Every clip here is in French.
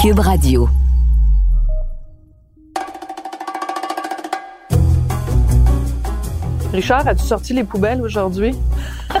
Cube Radio. Richard, as-tu sorti les poubelles aujourd'hui?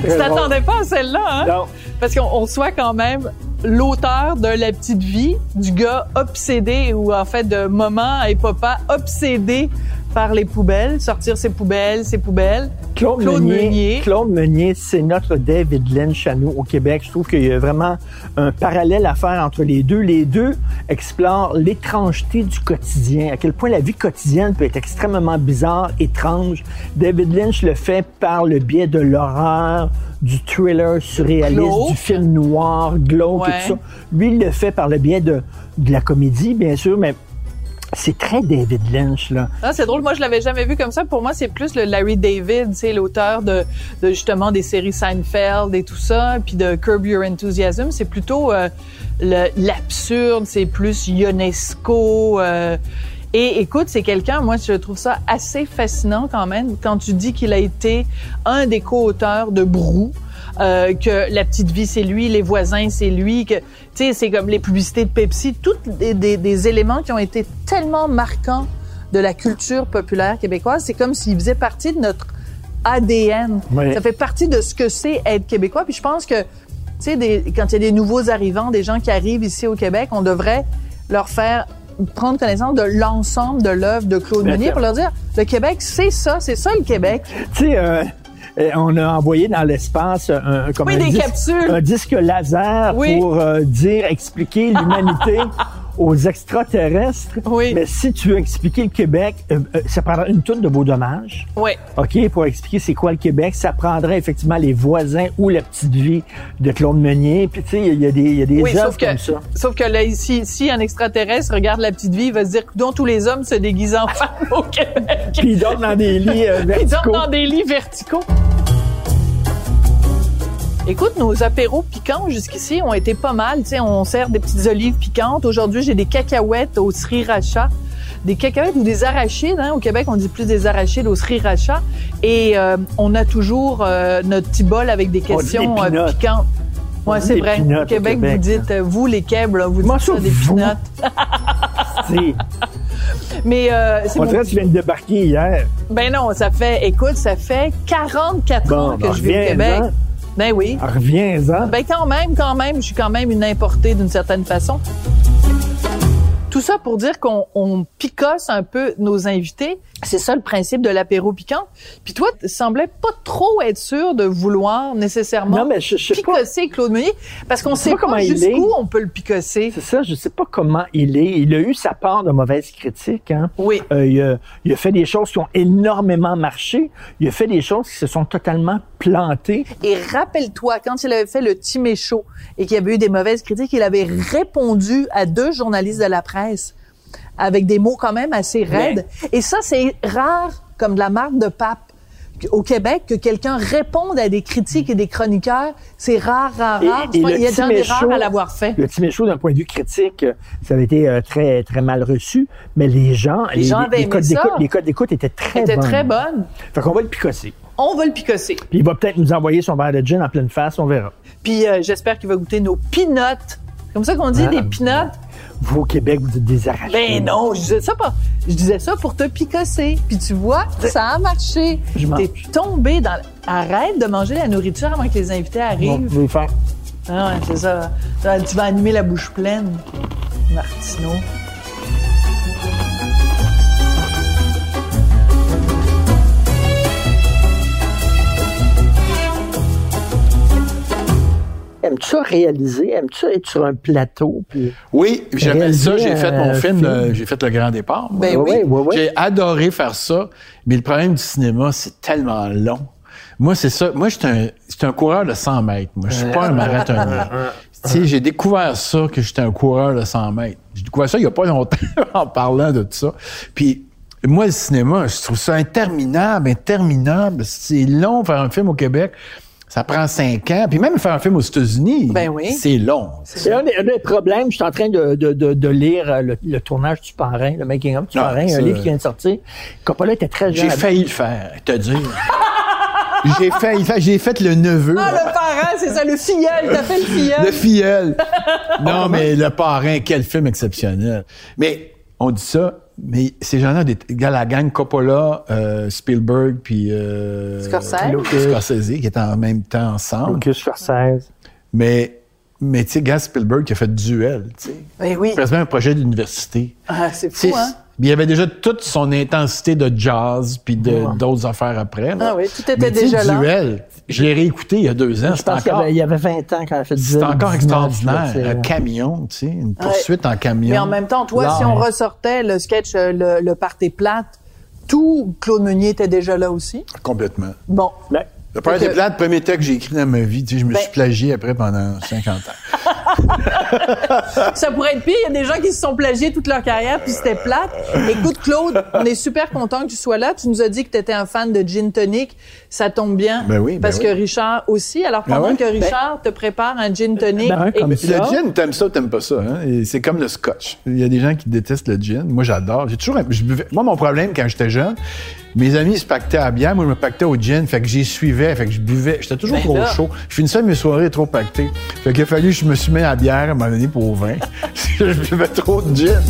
tu t'attendais pas à celle-là, hein? Non. Parce qu'on on soit quand même l'auteur de La Petite Vie, du gars obsédé, ou en fait de maman et papa obsédé par les poubelles, sortir ses poubelles, ses poubelles. Claude, Claude Meunier, Meunier. Claude Meunier, c'est notre David Lynch à nous au Québec. Je trouve qu'il y a vraiment un parallèle à faire entre les deux. Les deux explorent l'étrangeté du quotidien, à quel point la vie quotidienne peut être extrêmement bizarre, étrange. David Lynch le fait par le biais de l'horreur, du thriller surréaliste, du film noir, glauque Ouais. et tout ça. Lui, il le fait par le biais de, de la comédie, bien sûr, mais c'est très David Lynch, là. Ah, c'est drôle, moi je l'avais jamais vu comme ça. Pour moi, c'est plus le Larry David, c'est l'auteur de, justement des séries Seinfeld et tout ça, puis de Curb Your Enthusiasm. C'est plutôt euh, l'absurde, c'est plus Ionesco. euh, et écoute, c'est quelqu'un, moi je trouve ça assez fascinant quand même quand tu dis qu'il a été un des co-auteurs de Brou. Euh, que la petite vie c'est lui, les voisins c'est lui, que tu sais c'est comme les publicités de Pepsi, tous des, des, des éléments qui ont été tellement marquants de la culture populaire québécoise. C'est comme s'il faisait partie de notre ADN. Oui. Ça fait partie de ce que c'est être québécois. Puis je pense que, tu sais, des- quand il y a des nouveaux arrivants, des gens qui arrivent ici au Québec, on devrait leur faire prendre connaissance de l'ensemble de l'œuvre de Claude Meunier pour leur dire, le Québec, c'est ça, c'est ça le Québec. Tu sais, euh, on a envoyé dans l'espace un, comme Oui, un des disque, un disque laser Oui. pour euh, dire, expliquer l'humanité aux extraterrestres. Oui. Mais si tu veux expliquer le Québec, euh, euh, ça prendra une tonne de beaux dommages. Oui. OK, pour expliquer c'est quoi le Québec, ça prendrait effectivement les voisins ou la petite vie de Claude Meunier. Puis tu sais, il y a des, y a des Oui, sauf que, comme ça. sauf que là, si, si un extraterrestre regarde la petite vie, il va se dire, dont tous les hommes se déguisent en femme au Québec. Puis ils dorment dans des lits euh, Ils verticaux. dorment dans des lits verticaux. Écoute, nos apéros piquants jusqu'ici ont été pas mal. Tu sais, on sert des petites olives piquantes. Aujourd'hui, j'ai des cacahuètes au sriracha. Des cacahuètes ou des arachides. Hein? Au Québec, on dit plus des arachides au sriracha. Et euh, on a toujours euh, notre petit bol avec des questions euh, piquantes. Dit c'est vrai. Au au Québec, vous dites, vous les Québs, là, vous dites ça, ça, des. C'est- Mais euh, c'est On mon dirait que tu viens de débarquer hier. Ben non, ça fait, écoute, ça fait 44 Bon, ans que ben, je vis au Québec. reviens-en. Ben oui. Reviens-en. Ben quand même, quand même, je suis quand même une importée d'une certaine façon. Tout ça pour dire qu'on on picosse un peu nos invités. C'est ça le principe de l'apéro piquant. Puis toi, tu semblais pas trop être sûr de vouloir nécessairement Non, mais je, je sais pas. picosser Claude Meunier parce qu'on sait pas jusqu'où on peut le picosser. C'est ça, je sais pas comment il est. Il a eu sa part de mauvaises critiques. Hein. Oui. Euh, il, a, il a fait des choses qui ont énormément marché. Il a fait des choses qui se sont totalement Et rappelle-toi, quand il avait fait le Timé Show et qu'il y avait eu des mauvaises critiques, il avait répondu à deux journalistes de la presse avec des mots quand même assez raides. Et ça, c'est rare, comme de la marque de pape au Québec, que quelqu'un réponde à des critiques et des chroniqueurs. C'est rare, rare, Et- rare. et le il y a Timé des rares Show- à l'avoir fait. Le Timé Show, d'un point de vue critique, ça avait été euh, très très mal reçu, mais les gens, Les gens codes ça. d'écoute, les codes d'écoute étaient très bonnes. très bonne. Fait qu'on va le picosser. On va le picosser. Puis il va peut-être nous envoyer son verre de gin en pleine face, on verra. Puis euh, j'espère qu'il va goûter nos peanuts. Comme ça qu'on dit, Ah, des peanuts? Vous au Québec, vous êtes des arachides. Ben non, je disais ça pas. Je disais ça pour te picosser. Puis tu vois, ça a marché. Je mange. T'es tombé dans. Arrête de manger la nourriture avant que les invités Bon, arrivent. je vais faire. Ah ouais, c'est ça. Ça, Tu vas animer la bouche pleine, Martineau. Aimes-tu ça réaliser? Aimes-tu être sur un plateau? Puis... Oui, j'aimais ça. J'ai fait mon film, film? euh, j'ai fait Le Grand Départ. Ben oui. J'ai adoré faire ça, mais le problème du cinéma, c'est tellement long. Moi, c'est ça. Moi, j'étais un, j'étais un coureur de 100 mètres. Moi, je suis pas un marathonien. tu sais, j'ai découvert ça, que j'étais un coureur de 100 mètres. J'ai découvert ça il y a pas longtemps en parlant de tout ça. Puis, moi, le cinéma, je trouve ça interminable, interminable. C'est long faire un film au Québec. Ça prend cinq ans. Puis même faire un film aux États-Unis, Ben oui. c'est long. C'est un, des- un des problèmes. Je suis en train de, de, de, de lire euh, le, le tournage du parrain, le making of du Ah, parrain, un livre qui vient de sortir. Coppola était très jeune. J'ai failli le faire, te dire. J'ai fait, il fait- j'ai fait le neveu. Ah, le parent, c'est ça, le filleul. T'as fait le filleul. Le filleul. non, mais le parrain, quel film exceptionnel. Mais on dit ça, mais ces gens-là, des gars, la gang Coppola, euh, Spielberg, puis euh, Scorsese. Scorsese, qui étaient en même temps ensemble. Lucas Scorsese. Mais, mais tu sais, gars, Spielberg qui a fait duel, tu sais. Ben oui. Presque un projet d'université. Ah, c'est fou, hein? Il y avait déjà toute son intensité de jazz puis de- d'autres affaires après. là. Ah oui, tout était Mais déjà là. Duel, je l'ai réécouté il y a deux ans. Je C'était pense qu'il y encore, avait, il y avait 20 ans quand elle fait c'était 19, encore 19, extraordinaire. Un camion, tu sais, une poursuite en camion. Mais en même temps, toi, Là, si on hein. ressortait le sketch euh, le, le Party plate, tout Claude Meunier était déjà là aussi? Complètement. Bon. Ben, Le que- plat, le premier texte que j'ai écrit dans ma vie, tu sais, je me Ben- suis plagié après pendant 50 ans. Ça pourrait être pire. Il y a des gens qui se sont plagiés toute leur carrière, puis c'était plate. Écoute, Claude, on est super content que tu sois là. Tu nous as dit que tu étais un fan de gin tonic. Ça tombe bien. Ben oui, ben parce oui. que Richard aussi. Alors, pendant Ah ouais? que Richard te prépare un gin tonic. Ben, et- comme Le ça. gin, t'aimes ça ou t'aimes pas ça? Hein? Et C'est comme le scotch. Il y a des gens qui détestent le gin. Moi, j'adore. J'ai toujours, moi, mon problème quand j'étais jeune, mes amis se pactaient à bière, moi, je me pactais au gin, fait que j'y suivais, fait que je buvais. J'étais toujours Ben trop là. chaud. Je finissais mes soirées trop pactées. Fait qu'il a fallu que je me suis mis à la bière à un moment donné pour au vin. je buvais trop de gin.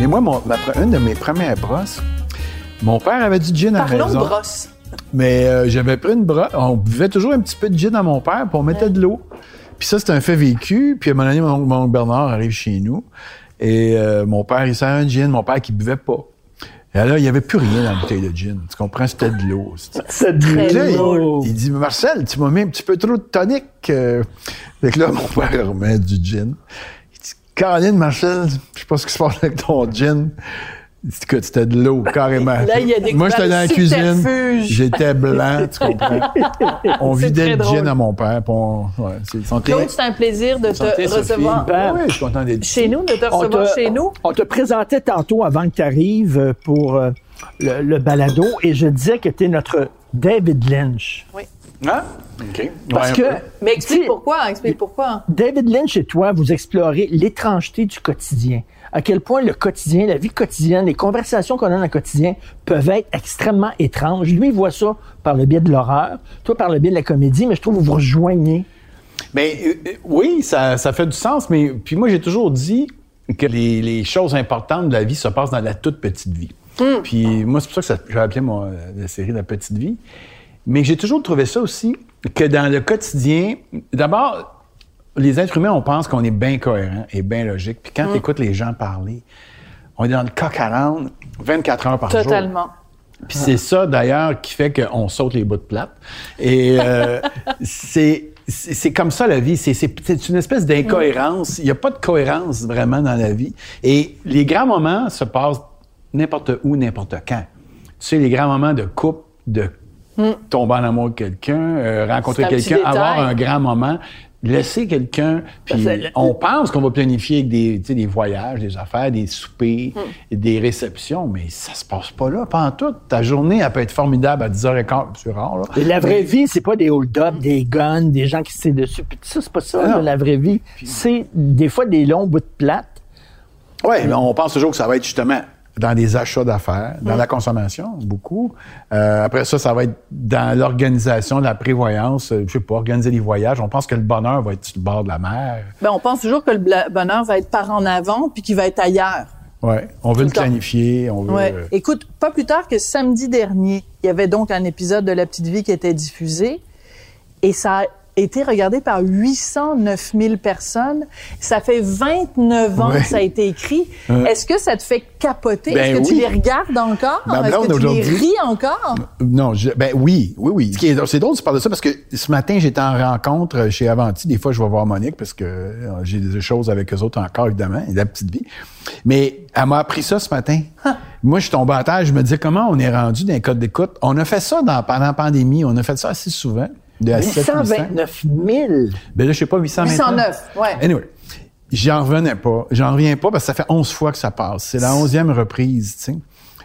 Mais moi, mon, ma une de mes premières brosses, mon père avait du gin à Parlons maison. brosse. Mais euh, j'avais pris une brosse. On buvait toujours un petit peu de gin à mon père, puis on mettait de l'eau. Puis ça, c'est un fait vécu. Puis à un moment donné, mon oncle, mon oncle Bernard arrive chez nous. Et euh, mon père, il sert un gin. Mon père qui buvait pas. Et là, il n'y avait plus rien dans la bouteille de gin. Tu comprends? C'était de l'eau. C'était- Puis là, il, il dit, Marcel, tu m'as mis un petit peu trop de tonic. euh. Fait que là, mon père remet du gin. Il dit, Caroline, Marcel, je sais pas ce qui se passe avec ton gin. Écoute, c'était de l'eau, carrément. Là, il a découvert Moi, j'étais dans la cuisine. J'étais blanc, tu comprends? On vidait le gin à mon père. puis on- ouais, c'est santé. Claude, c'est un plaisir de Santé, te recevoir Ben, Oui, je suis content d'être chez ici. nous, de te On recevoir te- chez nous. On te présentait tantôt avant que tu arrives pour euh, le, le balado et je disais que tu es notre David Lynch. Ah, OK. Parce Ouais, que. Mais explique pourquoi, explique pourquoi. David Lynch et toi, vous explorez l'étrangeté du quotidien. À quel point le quotidien, la vie quotidienne, les conversations qu'on a dans le quotidien peuvent être extrêmement étranges. Lui, il voit ça par le biais de l'horreur, toi par le biais de la comédie, mais je trouve que vous vous rejoignez. Ben euh, euh, oui, ça, ça fait du sens, mais puis moi j'ai toujours dit que les, les choses importantes de la vie se passent dans la toute petite vie. Puis moi c'est pour ça que j'ai appelé mon, la série La petite vie. Mais j'ai toujours trouvé ça aussi que dans le quotidien, d'abord les êtres humains on pense qu'on est bien cohérent et bien logique. Puis quand tu écoutes les gens parler, on est dans le coq à l'âne 24 heures par jour. Totalement. Puis c'est ça, d'ailleurs, qui fait qu'on saute les bouts de plate. Et euh, c'est comme ça la vie. C'est une espèce d'incohérence. Il n'y a pas de cohérence vraiment dans la vie. Et les grands moments se passent n'importe où, n'importe quand. Tu sais, les grands moments de couple, de tomber en amour avec quelqu'un, euh, rencontrer quelqu'un, avoir un grand moment, laisser quelqu'un, puis on pense qu'on va planifier avec des, tu sais, des voyages, des affaires, des soupers, des réceptions, mais ça se passe pas là, pas en tout. Ta journée, elle peut être formidable à 10h15, c'est rare, là. Et la vraie vie, c'est pas des hold-up, des guns, des gens qui se tirent dessus. Puis tout ça, c'est pas ça, là, la vraie vie. C'est des fois des longs bouts de plate. Oui, mais on pense toujours que ça va être justement dans des achats d'affaires, dans la consommation, beaucoup. Euh, après ça, ça va être dans l'organisation, la prévoyance, euh, je sais pas, organiser les voyages. On pense que le bonheur va être sur le bord de la mer. Ben, on pense toujours que le bonheur va être par en avant puis qu'il va être ailleurs. Ouais, on veut le planifier, on veut... Ouais. euh, Écoute, pas plus tard que samedi dernier, il y avait donc un épisode de La Petite Vie qui était diffusé et ça a été regardé par 809 000 personnes. Ça fait 29 ans Ouais. que ça a été écrit. Est-ce que ça te fait capoter? Ben Est-ce que tu les regardes encore? Est-ce que tu les ris encore? Non, je- ben oui, oui, oui. C'est drôle, tu parles de ça parce que ce matin, j'étais en rencontre chez Avanti. Des fois, je vais voir Monique parce que euh, j'ai des choses avec eux autres encore, évidemment, et la petite vie. Mais elle m'a appris ça ce matin. Moi, je suis tombé à terre, je me disais comment on est rendu dans les codes d'écoute? On a fait ça dans, pendant la pandémie, on a fait ça assez souvent. De à 7, 800. 829 000. Ben là, je sais pas, 800 maintenant. 809, ouais. Anyway, j'en revenais pas. J'en reviens pas parce que ça fait 11 fois que ça passe. C'est la onzième reprise, tu sais.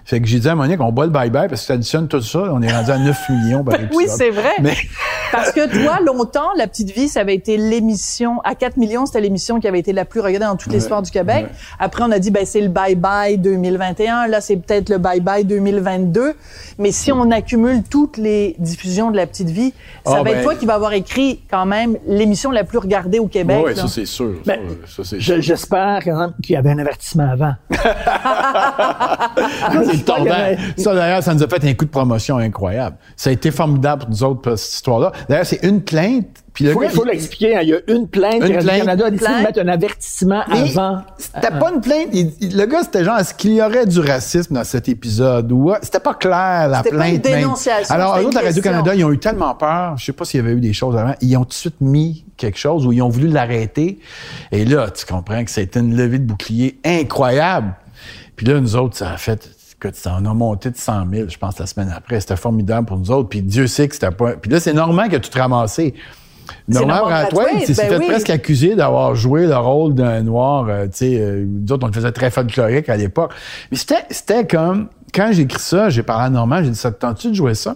Fait que j'ai dit à Monique, on boit le bye-bye parce que tu additionnes tout ça, on est rendu à 9 millions par épisode. Oui, c'est vrai. Mais- Parce que toi, longtemps, La Petite Vie, ça avait été l'émission, à 4 millions, c'était l'émission qui avait été la plus regardée dans toute l'histoire du Québec. Ouais. Après, on a dit, ben, c'est le bye-bye 2021. Là, c'est peut-être le bye-bye 2022. Mais si on accumule toutes les diffusions de La Petite Vie, ça Ah, va être ben- toi qui va avoir écrit quand même l'émission la plus regardée au Québec. Oui, ça c'est sûr. Ben, ça, ça, c'est Je- J'espère quand même qu'il y avait un avertissement avant. C'est tordant. Ça, d'ailleurs, ça nous a fait un coup de promotion incroyable. Ça a été formidable pour nous autres, pour cette histoire-là. D'ailleurs, c'est une plainte. Puis le faut, gars, il faut il- l'expliquer. hein. Il y a une plainte. Une plainte. Radio-Canada a décidé de Plainte. mettre un avertissement Mais avant. C'était pas une plainte. Il- il- le gars, c'était genre, est-ce qu'il y aurait du racisme dans cet épisode? Ou, c'était pas clair, la C'était pas plainte. une même. dénonciation, Alors, eux autres, à une Radio-Canada, ils ont eu tellement peur. Je sais pas s'il y avait eu des choses avant. Ils ont tout de suite mis quelque chose ou ils ont voulu l'arrêter. Et là, tu comprends que c'était une levée de bouclier incroyable. Puis là, nous autres, ça a fait, écoute, ça en a monté de 100 000, je pense, la semaine après. C'était formidable pour nous autres. Puis Dieu sait que c'était pas. Puis là, c'est Normand qui a tout ramassé. Normand Brathwaite, il s'est presque accusé d'avoir joué le rôle d'un noir. euh, tu sais, euh, nous autres, on le faisait très folklorique à l'époque. Mais c'était, c'était comme, quand j'ai écrit ça, j'ai parlé à Normand, j'ai dit, ça te tente-tu de jouer ça?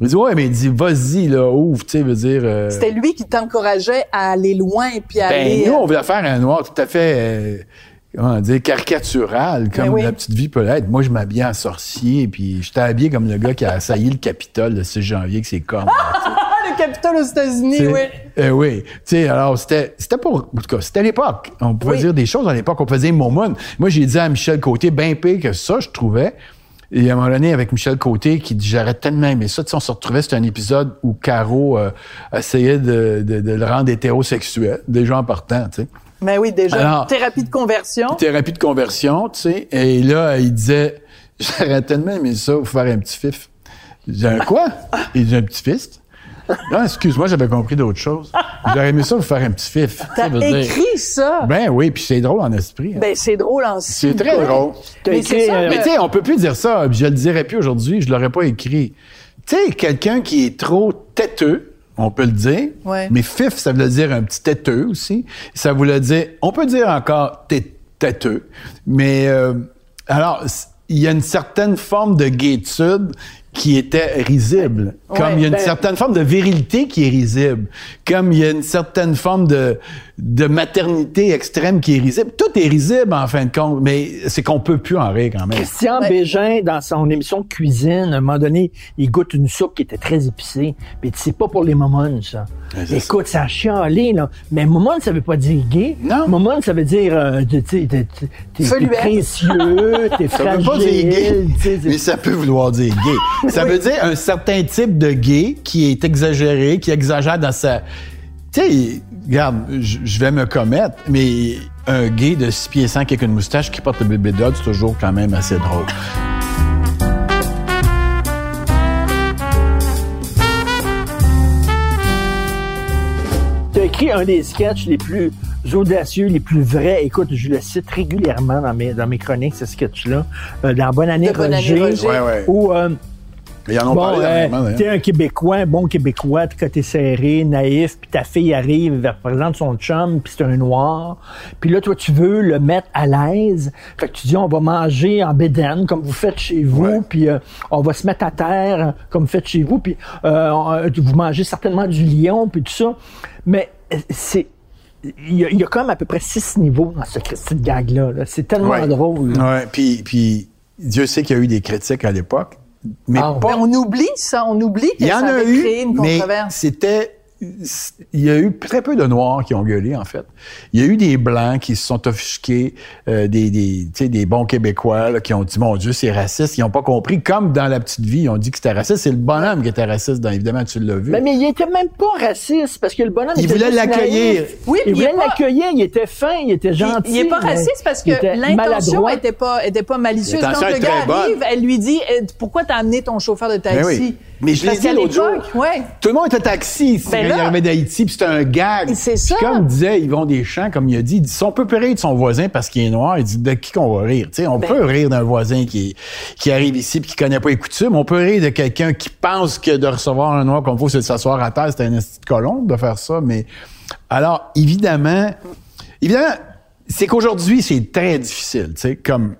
Il dit, ouais, mais il dit, vas-y, là, ouvre, tu sais, veut dire. euh, C'était lui qui t'encourageait à aller loin puis à ben, aller. nous, euh, on voulait faire un noir tout à fait, euh, comment dire, caricatural, comme Ben oui. la petite vie peut l'être. Moi, je m'habillais en sorcier, puis j'étais habillé comme le gars qui a assailli le Capitole le 6 janvier, que c'est comme. Ah, le Capitole aux États-Unis, oui. euh, oui. Tu sais, alors, c'était, c'était pour, en tout cas, c'était l'époque. On pouvait Oui. dire des choses à l'époque. On faisait Momon. Moi, j'ai dit à Michel Côté, bien pire que ça, je trouvais. Et à un moment donné, avec Michel Côté, qui dit, j'aurais tellement aimé ça. Tu sais, on se retrouvait, c'était un épisode où Caro euh, essayait de, de- de le rendre hétérosexuel, déjà en partant, tu sais. Ben oui, déjà. Alors- Thérapie de conversion. Thérapie de conversion, tu sais. Et là, il disait, j'aurais tellement aimé ça, vous faire un petit fif. J'ai un quoi? Il dit un petit fist. Non, excuse-moi, j'avais compris d'autres choses. J'aurais aimé ça, vous faire un petit fif. T'as Ça veut dire- écrit ça? Ben oui, puis c'est drôle en esprit. hein. Ben, c'est drôle en c'est très drôle. Mais euh, Mais tu sais, on peut plus dire ça. Je le dirais plus aujourd'hui. Je l'aurais pas écrit. Tu sais, quelqu'un qui est trop têteux, on peut le dire. Ouais. Mais fif, ça veut dire un petit têteux aussi. Ça voulait dire, on peut dire encore tê- têteux. Mais euh, alors, il y a une certaine forme de gaietude qui était risible. Ouais, comme il y a une ben- certaine forme de virilité qui est risible. Comme il y a une certaine forme de, de maternité extrême qui est risible. Tout est risible en fin de compte, mais c'est qu'on peut plus en rire quand même. Christian Ouais. Bégin, dans son émission de cuisine, à un moment donné, il goûte une soupe qui était très épicée. Puis c'est pas pour les momons, ça. Ouais, Écoute, ça a chialé, là. Mais momon, ça veut pas dire gay. Non. Momon, ça veut dire, euh, tu sais, t'es- t'es- t'es précieux, t'es Ça fragile. veut pas dire gay, mais ça peut vouloir dire gay. Ça veut dire un certain type de gay qui est exagéré, qui exagère dans sa... Tu sais, regarde, je vais me commettre, mais un gay de 6 pieds 5 avec une moustache qui porte le bébé dodd, c'est toujours quand même assez drôle. Tu as écrit un des sketchs les plus audacieux, les plus vrais. Écoute, je le cite régulièrement dans mes, dans mes chroniques, ce sketch-là. Euh, dans Bonne année, Bonne année, Roger. Roger. Ouais, ouais. Où, euh, Ils en ont bon, parlé euh, t'es un Québécois, un bon Québécois, t'es côté serré, naïf, puis ta fille arrive, elle représente son chum, puis c'est un noir. Puis là, toi, tu veux le mettre à l'aise. Fait que tu dis, on va manger en bédaine, comme vous faites chez vous, puis euh, on va se mettre à terre, comme vous faites chez vous, puis euh, vous mangez certainement du lion, puis tout ça. Mais c'est... Il y, a, il y a comme à peu près six niveaux dans ce cette gag-là. là. C'est tellement Ouais. drôle. Ouais, puis, puis Dieu sait qu'il y a eu des critiques à l'époque, mais Ah, pas Ben, on oublie ça, on oublie que Il y ça en a avait eu, créé une mais controverse. c'était... Il y a eu très peu de Noirs qui ont gueulé, en fait. Il y a eu des Blancs qui se sont offusqués, euh, des, des, tu sais, des bons Québécois là, qui ont dit, mon Dieu, c'est raciste. Ils n'ont pas compris. Comme dans La Petite Vie, ils ont dit que c'était raciste. C'est le bonhomme qui était raciste, dans, évidemment, tu l'as vu. Mais, mais il était même pas raciste parce que le bonhomme Il était voulait l'accueillir. Oui, il il voulait pas- l'accueillir, il était fin, il était gentil. Il, il est pas raciste parce que l'intention maladroit. était pas était pas malicieuse. Quand le gars arrive, elle lui dit Eh, pourquoi t'as amené ton chauffeur de taxi Ben oui. Mais je l'ai dit l'autre jour. ouais. Tout le monde était taxi ici, Ben quand il arrivait d'Haïti, puis c'était un gag. C'est Puis ça. comme disait Yvon Deschamps, comme il a dit, il dit, si on peut pas rire de son voisin parce qu'il est noir, il dit, de qui qu'on va rire? Tu sais, on Ben- peut rire d'un voisin qui, qui arrive ici puis qui connaît pas les coutumes. On peut rire de quelqu'un qui pense que de recevoir un noir comme faut, c'est de s'asseoir à terre, c'est un esti de colombe de faire ça. Mais, alors, évidemment, évidemment, c'est qu'aujourd'hui, c'est très difficile, tu sais, comme,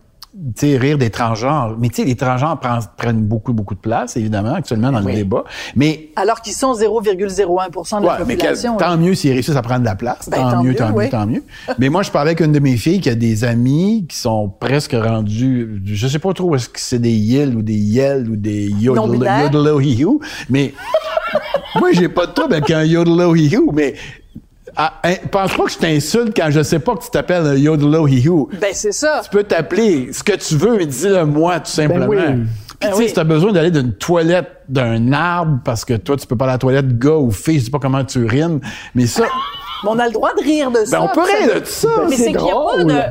rire des transgenres. Mais tu sais, les transgenres prennent, beaucoup, beaucoup de place, évidemment, actuellement, dans le débat. Mais Alors qu'ils sont 0,01% de la Ouais, mais population. là. tant mieux s'ils réussissent à prendre de la place. Ben, tant, tant mieux, mieux, tant oui. mieux, tant mieux. mais moi, je parlais avec une de mes filles qui a des amis qui sont presque rendus, je sais pas trop est-ce que c'est des yel ou des yel ou des yodel, Non-binaires? yodelo-hee-hoo, mais moi, j'ai pas de trouble avec un yodelo-hee-hoo, mais ah, hein, pense pas que je t'insulte quand je sais pas que tu t'appelles un yodelo-hee-hoo. Ben, c'est ça. Tu peux t'appeler ce que tu veux, mais dis-le moi, tout simplement. oui. Puis, tu sais, oui. si t'as besoin d'aller d'une toilette d'un arbre parce que toi, tu peux pas aller à la toilette, gars ou fille, je sais pas comment tu urines, mais ça, Mais on a le droit de rire de ça. ben, on peut rire de ça. Mais c'est qu'il n'y a pas de...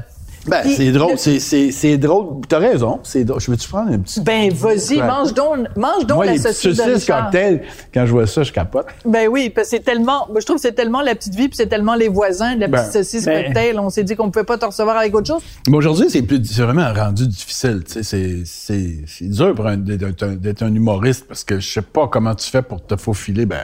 Ben, c'est drôle, le- c'est, drôle. T'as raison, c'est drôle. Je veux-tu prendre un petit... Ben, vas-y, Ouais. mange donc, mange donc Moi, la les saucisse de saucisses Richard. cocktails, quand je vois ça, je capote. Ben oui, parce que c'est tellement, je trouve que c'est tellement la petite vie, puis c'est tellement les voisins de la petite Ben, saucisse ben- cocktail. On s'est dit qu'on pouvait pas te recevoir avec autre chose. Mais aujourd'hui, c'est plus, c'est vraiment rendu difficile. Tu sais, c'est, dur pour d'être, un, d'être un humoriste parce que je sais pas comment tu fais pour te faufiler. Ben,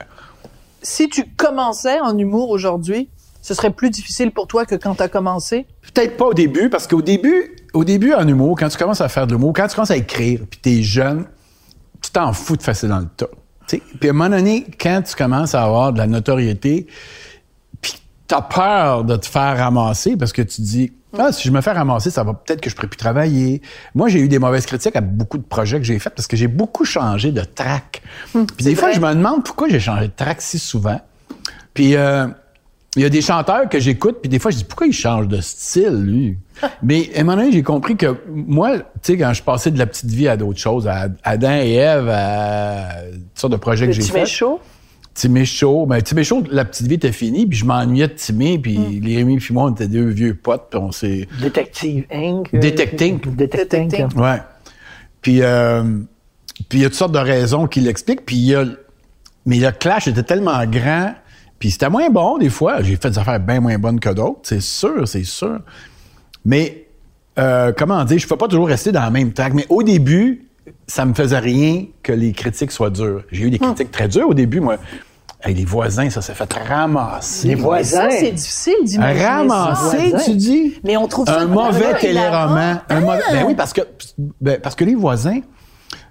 Si tu commençais en humour aujourd'hui, ce serait plus difficile pour toi que quand tu as commencé? Peut-être pas au début, parce qu'au début, au début, en humour, quand tu commences à faire de l'humour, quand tu commences à écrire, puis t'es jeune, tu t'en fous de passer dans le tas. Puis à un moment donné, quand tu commences à avoir de la notoriété, puis t'as peur de te faire ramasser parce que tu dis ah si je me fais ramasser ça va peut-être que je pourrais plus travailler moi j'ai eu des mauvaises critiques à beaucoup de projets que j'ai faits parce que j'ai beaucoup changé de track puis des fois je me demande pourquoi j'ai changé de track si souvent puis euh, il y a des chanteurs que j'écoute, puis des fois, je dis, pourquoi il change de style, lui? Mais à un moment donné, j'ai compris que moi, tu sais, quand je passais de la petite vie à d'autres choses, à Adam et Ève, à toutes sortes de projets que j'ai Timé faits. chaud. Timé Chaud. Ben, Timé Chaud, la petite vie était finie, puis je m'ennuyais de Timé, puis Mm. les Rémi puis moi, on était deux vieux potes, puis on s'est... Détective Inc. euh, Detecting. Detecting. Detecting. Ouais. Puis, euh, puis il y a toutes sortes de raisons qui l'expliquent, puis il y a... Mais le clash était tellement grand, puis c'était moins bon des fois. J'ai fait des affaires bien moins bonnes que d'autres, c'est sûr, c'est sûr. Mais, euh, comment dire, je ne peux pas toujours rester dans la même track. Mais au début, ça me faisait rien que les critiques soient dures. J'ai eu des critiques très dures au début, moi. Hey, les voisins, ça s'est fait ramasser. Les voisins. ça, c'est difficile d'imaginer Ramasser, tu dis? Mais on trouve ça un mauvais vraiment téléroman. Un mauvais, ben oui, parce que, ben, parce que les voisins,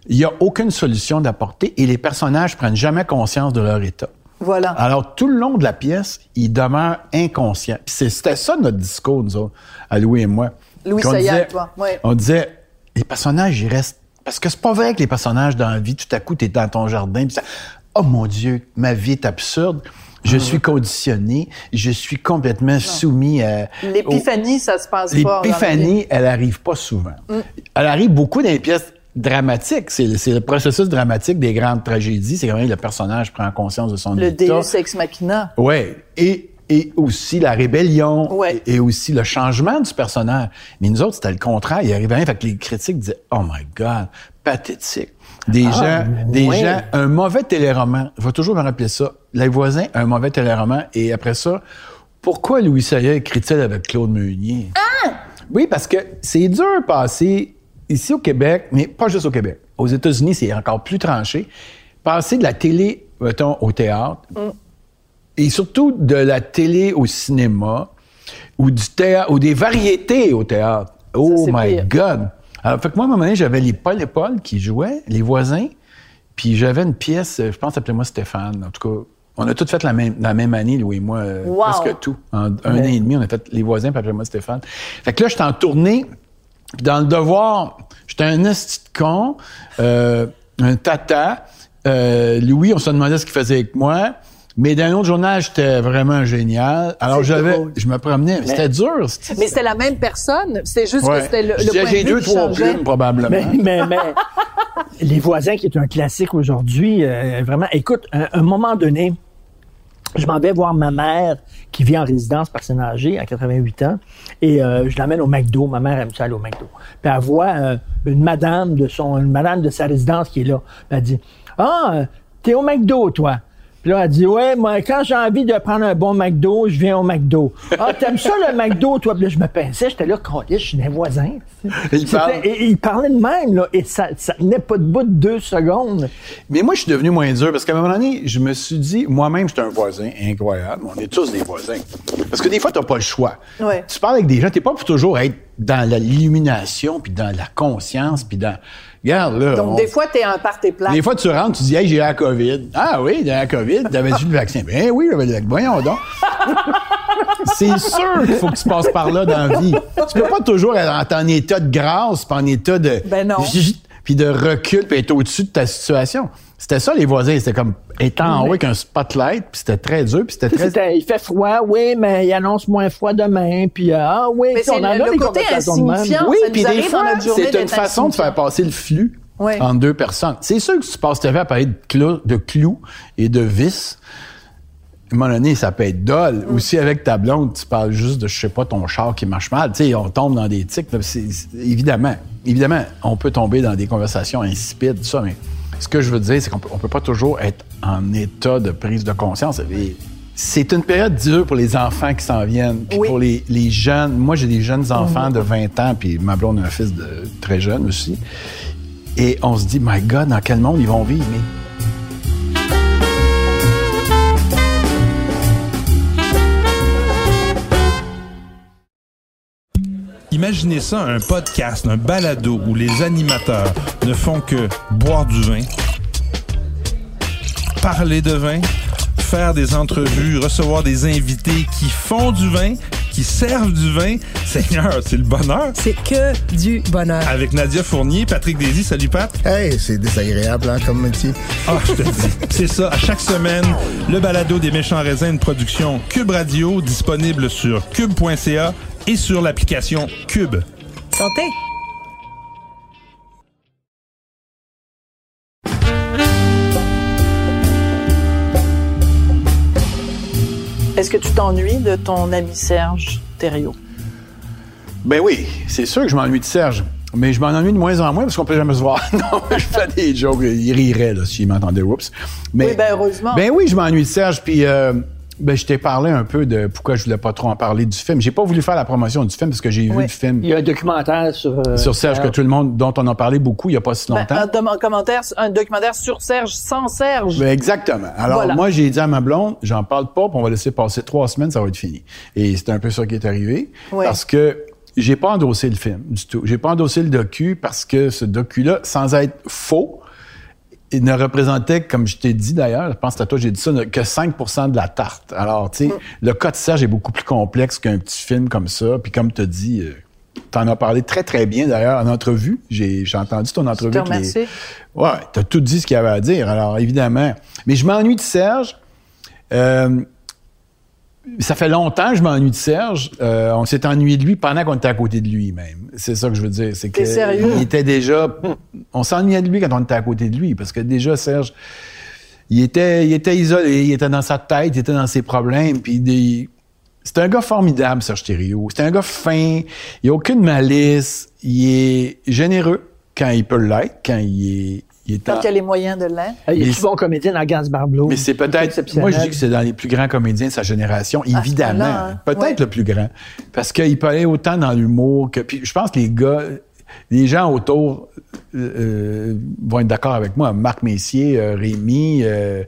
il n'y a aucune solution d'apporter et les personnages prennent jamais conscience de leur état. Voilà. Alors, tout le long de la pièce, inconscients. Puis c'est- c'était ça notre discours, nous autres, à Louis et moi. Louis Sayat, toi, ouais. On disait, les personnages, ils restent... Parce que c'est pas vrai que les personnages dans la vie, tout à coup, t'es dans ton jardin, ça... Oh mon Dieu, ma vie est absurde. Je suis conditionné, je suis complètement soumis à... au- L'épiphanie, ça se passe pas. L'épiphanie, elle arrive pas souvent. Elle arrive beaucoup dans les pièces dramatiques. C'est le, le processus dramatique des grandes tragédies. C'est quand même le personnage prend conscience de son Le état. Deus ex machina. Ouais. Et, et aussi la rébellion. Ouais. Et, et aussi le changement du personnage. Mais nous autres, c'était le contraire. Il arrivait rien. Fait que les critiques disaient, oh my God, pathétique. Des gens, des ouais. gens, un mauvais téléroman. Je vais toujours me rappeler ça. Les voisins, un mauvais téléroman. Et après ça, pourquoi Louis Sayah écrit-il avec Claude Meunier? Oui, parce que c'est dur de passer ici au Québec, mais pas juste au Québec. Aux États-Unis, c'est encore plus tranché. Passer de la télé, mettons, au théâtre, et surtout de la télé au cinéma, ou du théâtre, ou des variétés au théâtre. Oh my pire. God! Alors, fait que moi, à un moment donné, j'avais les Paul et Paul qui jouaient, les voisins, puis j'avais une pièce, je pense, appelez-moi Stéphane. En tout cas, on a toutes fait la même, la même année, Louis et moi, euh, Wow. presque tout. En un an et demi, on a fait les voisins, puis appelez-moi Stéphane. Fait que là, j'étais en tournée, dans le devoir, j'étais un esti de con, euh, un tata. Euh, Louis, on se demandait ce qu'il faisait avec moi. Mais dans un autre journal, j'étais vraiment génial. Alors, j'avais, je me promenais. mais C'était dur. c'était- Mais c'était la même personne. C'est juste Ouais. que c'était le, le point J'ai de vue deux, trois changeait. plumes, probablement. Mais, mais, mais Les voisins, qui est un classique aujourd'hui, euh, vraiment. Écoute, à un moment donné, je m'en vais voir ma mère qui vit en résidence personne âgée à 88 ans et euh, je l'amène au McDo. Ma mère aime ça aller au McDo. Puis elle voit euh, une madame de son, une madame de sa résidence qui est là. Elle dit, ah, euh, t'es au McDo, toi. Puis là, elle dit, ouais, moi, quand j'ai envie de prendre un bon McDo, je viens au McDo. Ah, t'aimes ça le McDo, toi? Puis là, je me pinçais, j'étais là, je suis un voisin. Il parle. Et, il parlait de même, là, et ça, ça tenait pas debout de deux secondes. Mais moi, je suis devenu moins dur parce qu'à un moment donné, je me suis dit, moi-même, j'étais un voisin incroyable. On est tous des voisins. Parce que des fois, tu n'as pas le choix. Ouais. Tu parles avec des gens, tu n'es pas pour toujours être dans l'illumination, puis dans la conscience, puis dans... Regarde, là... Donc, on- des fois, t'es un party plat. des fois, tu rentres, tu dis, hey, j'ai la COVID. Ah oui, j'ai la COVID. T'avais-tu le vaccin? Ben oui, j'avais le vaccin. Voyons donc. C'est sûr qu'il faut que tu passes par là dans la vie. Tu peux pas toujours être en état de grâce, puis en état de. Ben non. Puis de recul, puis être au-dessus de ta situation. C'était ça, les voisins. C'était comme étant en haut avec un spotlight, puis c'était très dur, puis c'était très. Il fait froid, oui, mais il annonce moins froid demain, puis euh, ah oui, Mais puis on c'est en a le- le des côté insignifiant. Oui, puis des fois, journée c'est une façon de faire passer le flux Ouais. entre deux personnes. C'est sûr que tu passes ta vie à parler de clous, de clous et de vis. À un moment donné, ça peut être dole. Mm. Aussi, avec ta blonde, tu parles juste de, je sais pas, ton char qui marche mal. Tu sais, on tombe dans des tics. là, évidemment, évidemment, on peut tomber dans des conversations insipides, tout ça, mais ce que je veux dire, c'est qu'on peut, on peut pas toujours être en état de prise de conscience. C'est une période dure pour les enfants qui s'en viennent, puis Oui. pour les, les jeunes. Moi, j'ai des jeunes enfants de 20 ans, puis ma blonde a un fils de très jeune aussi. Et on se dit, my God, dans quel monde ils vont vivre? Mais Imaginez ça, un podcast, un balado où les animateurs ne font que boire du vin, parler de vin, faire des entrevues, recevoir des invités qui font du vin, qui servent du vin. Seigneur, c'est le bonheur. C'est que du bonheur. Avec Nadia Fournier, Patrick Désy, salut Pat. Hey, c'est désagréable hein, comme métier. Ah, je te dis. C'est ça, à chaque semaine, le balado des méchants raisins, une production Cube Radio, disponible sur cube.ca et sur l'application Cube. Santé. Est-ce que tu t'ennuies de ton ami Serge Thériault? Ben oui, c'est sûr que je m'ennuie de Serge. Mais je m'en ennuie de moins en moins parce qu'on peut jamais se voir. non, je fais des jokes. Il rirait là, s'il m'entendait. Oups. Mais, Oui, ben, heureusement. Ben oui, je m'ennuie de Serge. Puis euh, ben, je t'ai parlé un peu de pourquoi je voulais pas trop en parler du film. J'ai pas voulu faire la promotion du film parce que j'ai vu le film Il y a un documentaire sur, euh, sur Serge que tout le monde, dont on a parlé beaucoup il y a pas si Ben, longtemps. un, commentaire, un documentaire sur Serge sans Serge. Ben, exactement. Alors, Voilà. moi, j'ai dit à ma blonde, j'en parle pas, puis on va laisser passer trois semaines, ça va être fini. Et c'est un peu ça qui est arrivé. Parce que j'ai pas endossé le film du tout. J'ai pas endossé le docu parce que ce docu-là, sans être faux, il ne représentait, comme je t'ai dit d'ailleurs, je pense que à toi, j'ai dit ça, que 5% de la tarte. Alors, tu sais, le cas de Serge est beaucoup plus complexe qu'un petit film comme ça. Puis comme tu as dit, euh, t'en as parlé très, très bien d'ailleurs en entrevue. J'ai entendu ton entrevue. te les- remercie. Ouais, t'as tout dit ce qu'il y avait à dire, alors évidemment. Mais je m'ennuie de Serge. Euh, ça fait longtemps que je m'ennuie de Serge. Euh, on s'est ennuyé de lui pendant qu'on était à côté de lui, même. C'est ça que je veux dire. C'est que sérieux? il était déjà. On s'ennuyait de lui quand on était à côté de lui, parce que déjà Serge, il était, il était isolé, il était dans sa tête, il était dans ses problèmes, puis des. C'est un gars formidable, Serge Thériault. C'est un gars fin, il a aucune malice, il est généreux quand il peut l'être, quand il est, il est Quand il y a les moyens de l'être. Il Mais est bon comédien dans Gans Barblo. mais c'est peut-être. Moi, je dis que c'est dans les plus grands comédiens de sa génération, ce évidemment. hein? Peut-être Ouais. le plus grand. Parce qu'il peut aller autant dans l'humour que. Puis je pense que les gars, les gens autour euh, euh, vont être d'accord avec moi. Marc Messier, euh, Rémi, euh,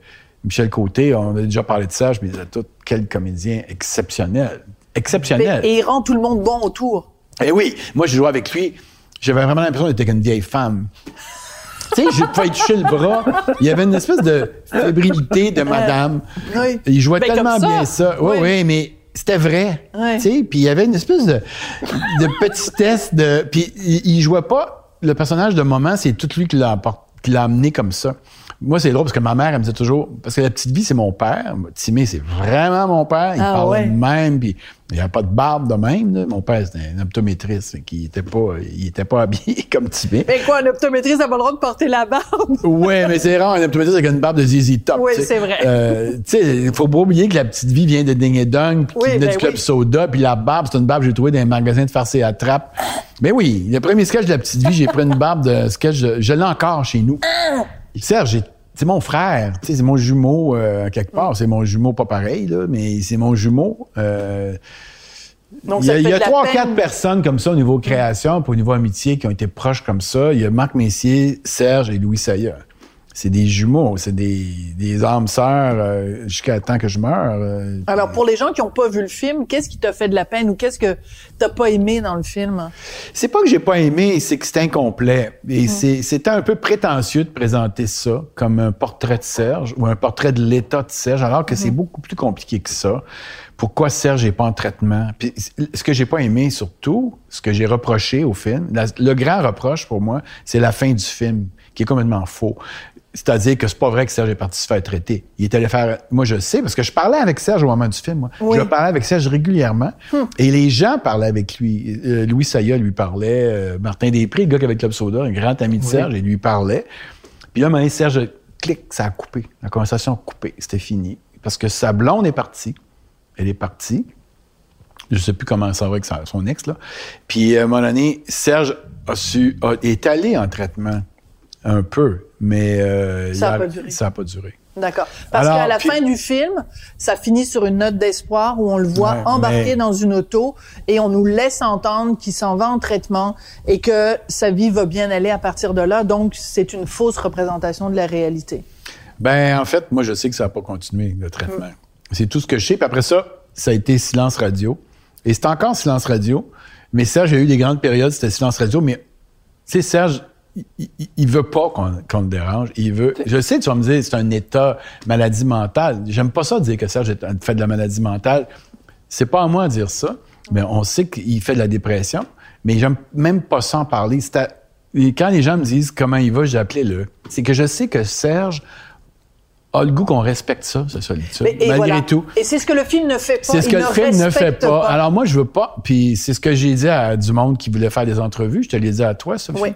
Michel Côté, on a déjà parlé de ça. Je me disais tout, quel comédien exceptionnel. Exceptionnel. Et il rend tout le monde bon autour. Eh oui, moi, j'ai joué avec lui. J'avais vraiment l'impression d'être une vieille femme. Tu sais, pouvais lui toucher le bras. Il y avait une espèce de fébrilité de madame. Oui. Il jouait Ben, tellement ça. bien ça. Oui, Oui. oui, mais c'était vrai. Ouais. Tu sais, puis il y avait une espèce de, de petitesse de. Puis il, il jouait pas. Le personnage de moment, c'est tout lui qui l'a apport- qui l'a amené comme ça. Moi, c'est drôle parce que ma mère, elle me disait toujours, parce que la petite vie, c'est mon père. Timé, c'est vraiment mon père. Il Ah, parle ouais. de même, puis il n'y a pas de barbe de même. là. Mon père, c'était un optométriste, qui était pas, il était pas habillé comme Timé. Mais quoi, un optométriste n'a pas le droit de porter la barbe? Ouais, mais c'est rare un optométriste avec une barbe de ZZ Top. Oui, c'est vrai. Euh, tu sais, il faut pas oublier que la petite vie vient de Ding et Dong, puis Oui, venait ben du Club oui. Soda, puis la barbe, c'est une barbe que j'ai trouvée dans un magasin de farce et à trappe. Mais oui, le premier sketch de la petite vie, j'ai pris une barbe de sketch, je l'ai encore chez nous. Serge, c'est mon frère, c'est mon jumeau euh, quelque part. C'est mon jumeau pas pareil, là, mais c'est mon jumeau. Euh, Donc, il y a, trois, quatre personnes comme ça au niveau création, puis au niveau amitié qui ont été proches comme ça. Il y a Marc Messier, Serge et Louis Saya. C'est des jumeaux, c'est des, des âmes sœurs euh, jusqu'à temps que je meure. euh, Alors, pour les gens qui n'ont pas vu le film, qu'est-ce qui t'a fait de la peine ou qu'est-ce que t'as pas aimé dans le film? C'est pas que j'ai pas aimé, c'est que c'est incomplet. Et c'est- c'était un peu prétentieux de présenter ça comme un portrait de Serge ou un portrait de l'état de Serge, alors que c'est beaucoup plus compliqué que ça. Pourquoi Serge n'est pas en traitement? Puis ce que j'ai pas aimé surtout, ce que j'ai reproché au film, la- le grand reproche pour moi, c'est la fin du film, qui est complètement faux. C'est-à-dire que c'est pas vrai que Serge est parti se faire traiter. Il est allé faire. Moi, je sais, parce que je parlais avec Serge au moment du film. Moi. Oui. Je parlais avec Serge régulièrement. Et les gens parlaient avec lui. Euh, Louis Saya lui parlait. euh, Martin Després, le gars qui avait le Club Soda, un grand ami de Serge, il lui parlait. Puis là, à un moment donné, Serge, clic, ça a coupé. La conversation a coupé. C'était fini. Parce que sa blonde est partie. Elle est partie. Je sais plus comment ça va avec son ex, là. Puis, à un moment donné, Serge a su, a- est allé en traitement. Un peu. Mais, euh, Ça a il pas duré. Pas. D'accord. Parce qu'à la puis- fin du film, ça finit sur une note d'espoir où on le voit Ouais, embarqué mais- dans une auto et on nous laisse entendre qu'il s'en va en traitement et que sa vie va bien aller à partir de là. Donc, c'est une fausse représentation de la réalité. Ben, en fait, moi, je sais que ça n'a pas continué, le traitement. C'est tout ce que je sais. Puis après ça, ça a été silence radio. Et c'est encore silence radio. Mais Serge a eu des grandes périodes, c'était silence radio. Mais, tu sais, Serge, il, il, veut pas qu'on le dérange. Il veut. Je sais, tu vas me dire, c'est un état maladie mentale. J'aime pas ça dire que Serge fait de la maladie mentale. C'est pas à moi de dire ça. Mais on sait qu'il fait de la dépression. Mais j'aime même pas ça en parler. À- quand les gens me disent comment il va, j'ai appelé le. C'est que je sais que Serge a le goût qu'on respecte ça, sa solitude, Mais- et malgré voilà. tout. Et c'est ce que le film ne fait pas. C'est ce Il que le film ne fait pas. Alors moi, je veux pas. Puis c'est ce que j'ai dit à du monde qui voulait faire des entrevues. Je te l'ai dit à toi, Sophie. Oui.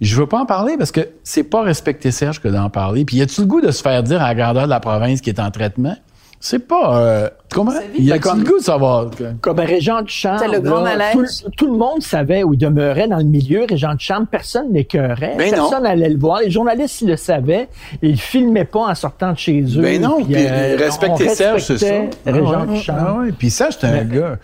Je veux pas en parler parce que c'est pas respecter Serge que d'en parler. Puis y a-tu le goût de se faire dire à la grandeur de la province qui est en traitement? C'est pas. Euh, comment? Y a-tu le goût de savoir? que- Comme Régent de Chambre. C'est le grand là, malaise. Tout, tout le monde savait où il demeurait dans le milieu. Régent de Chambre, personne n'écœurait. Ben personne n'allait le voir. Les journalistes, ils le savaient. Ils filmaient pas en sortant de chez eux. Ben non, puis euh, respecter on Serge, c'est ça. Régent Ah ouais, de Chambre. ah ouais. Puis Serge, c'est un gars.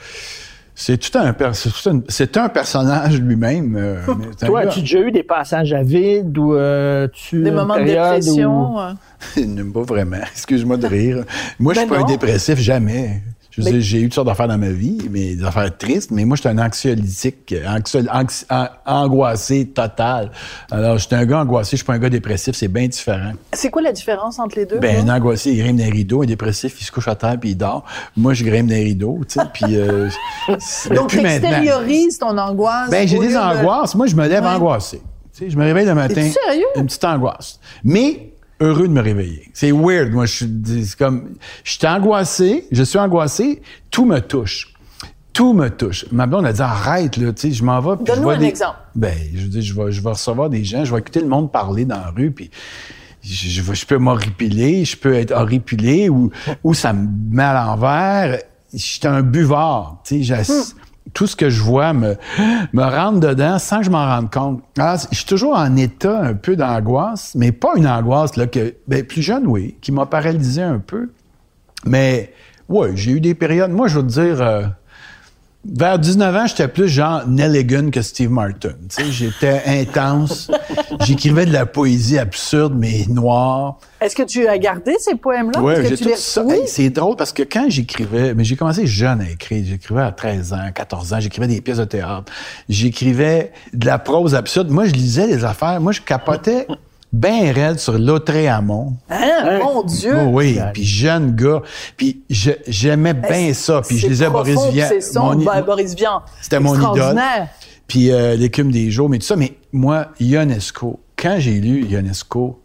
C'est tout un, per- c'est tout un, c'est un personnage lui-même. euh, Toi, as-tu déjà eu des passages à vide ou euh, tu Des une moments de dépression. où- euh. Il n'aime pas vraiment. Excuse-moi de rire. Moi, je suis Ben pas un non. dépressif, jamais. Je Mais- j'ai eu toutes sortes d'affaires dans ma vie, mais des affaires tristes, mais moi, je suis un anxiolytique, anxio- anx- an- angoissé total. Alors, je suis un gars angoissé, je suis pas un gars dépressif, c'est bien différent. C'est quoi la différence entre les deux? Ben, un angoissé, il grimpe les rideaux, un dépressif, il se couche à terre puis il dort. Moi, je grimpe les rideaux, tu sais, puis... Euh, Donc, maintenant. t'extériorises ton angoisse. Ben, j'ai des de- angoisses. Moi, je me lève Ouais. angoissé. Tu sais, je me réveille le matin. Sérieux? Une petite angoisse. Mais heureux de me réveiller. C'est weird. Moi, je suis c'est comme, je suis angoissé, je suis angoissé, tout me touche. Tout me touche. Ma blonde a dit arrête là, tu sais, je m'en vais. Donne-nous vois un des- exemple. Ben, je veux dire, je vais, je vais recevoir des gens, je vais écouter le monde parler dans la rue, puis je, je, peux m'horripiler, je peux être horripilé ou, ou ça me met à l'envers. Je suis un buvard, tu sais. Tout ce que je vois me, me rentre dedans sans que je m'en rende compte. Alors, je suis toujours en état un peu d'angoisse, mais pas une angoisse là que, ben, plus jeune, oui, qui m'a paralysé un peu. Mais, ouais, j'ai eu des périodes. Moi, je veux dire, euh, vers 19 ans, j'étais plus genre Nelligan que Steve Martin. Tu sais, j'étais intense. J'écrivais de la poésie absurde, mais noire. Est-ce que tu as gardé ces poèmes-là? Ouais, j'ai tout les- ça. Oui. Hey, c'est drôle parce que quand j'écrivais, mais j'ai commencé jeune à écrire. J'écrivais à 13 ans, 14 ans. J'écrivais des pièces de théâtre. J'écrivais de la prose absurde. Moi, je lisais des affaires. Moi, je capotais bien raide sur Lautréamont. Hein, mon Dieu! Oh oui, puis jeune gars. Puis j'aimais bien ça. Puis je lisais Boris Vian. C'est i- ben, Boris Vian. C'était mon idole. Extraordinaire. Puis euh, l'écume des jours, mais tout ça. Mais moi, Ionesco, quand j'ai lu Ionesco,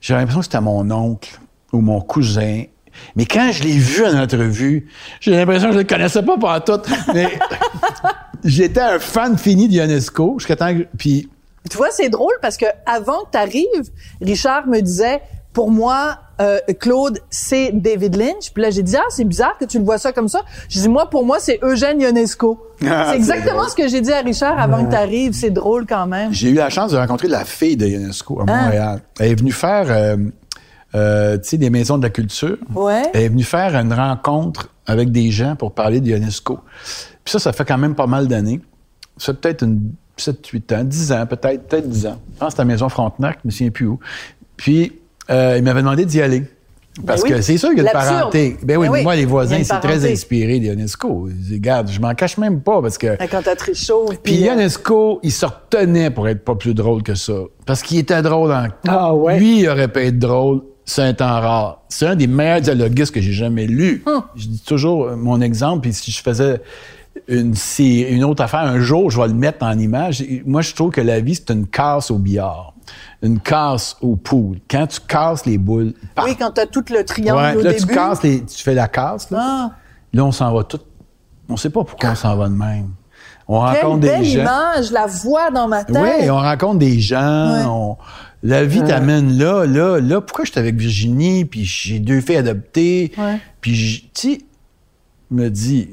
j'ai l'impression que c'était mon oncle ou mon cousin. Mais quand je l'ai vu en entrevue, j'ai l'impression que je le connaissais pas par tout. Mais j'étais un fan fini d'Ionesco. Jusqu'à temps que... Puis Tu vois, c'est drôle parce que avant que tu arrives, Richard me disait, pour moi, euh, Claude, c'est David Lynch. Puis là, j'ai dit, ah, c'est bizarre que tu le vois ça comme ça. J'ai dit, moi, pour moi, c'est Eugène Ionesco. Ah, c'est c'est exactement drôle. ce que j'ai dit à Richard avant que tu arrives. C'est drôle quand même. j'ai eu la chance de rencontrer la fille de Ionesco à Ah. Montréal. Elle est venue faire, euh, euh, tu sais, des maisons de la culture. Ouais. Elle est venue faire une rencontre avec des gens pour parler de UNESCO. Puis ça, ça fait quand même pas mal d'années. Ça fait peut-être une 7, 8 ans, 10 ans, peut-être, peut-être 10 ans. Je pense que c'était à la Maison Frontenac, je me souviens plus où. Puis, Euh, il m'avait demandé d'y aller. Parce Ben oui. que c'est sûr qu'il y a une parenté. Ben oui, Ben oui. moi, les voisins, c'est très inspiré d'Ionesco. Ils disent, Regarde, je m'en cache même pas parce que. Quand t'as très chaud. Puis Ionesco, il se retenait pour être pas plus drôle que ça. Parce qu'il était drôle en. Ah ouais? Lui, il aurait pu être drôle. C'est un temps rare. C'est un des meilleurs dialoguistes que j'ai jamais lu. Hum. Je dis toujours euh, mon exemple, puis si je faisais une, une autre affaire, un jour, je vais le mettre en image. Moi, je trouve que la vie, c'est une casse au billard. Une casse au pool. Quand tu casses les boules, oui, quand t'as tout le triangle Ouais, au là, début. tu casses les, tu fais la casse, là. Ah, Là, on s'en va tout. On sait pas pourquoi on s'en va de même. On quelle rencontre belle des gens. image, la voix dans ma tête. Oui, on rencontre des gens. Ouais. on- La vie t'amène là, là, là. Pourquoi je suis avec Virginie, puis j'ai deux filles adoptées, puis je- tu sais, me dis,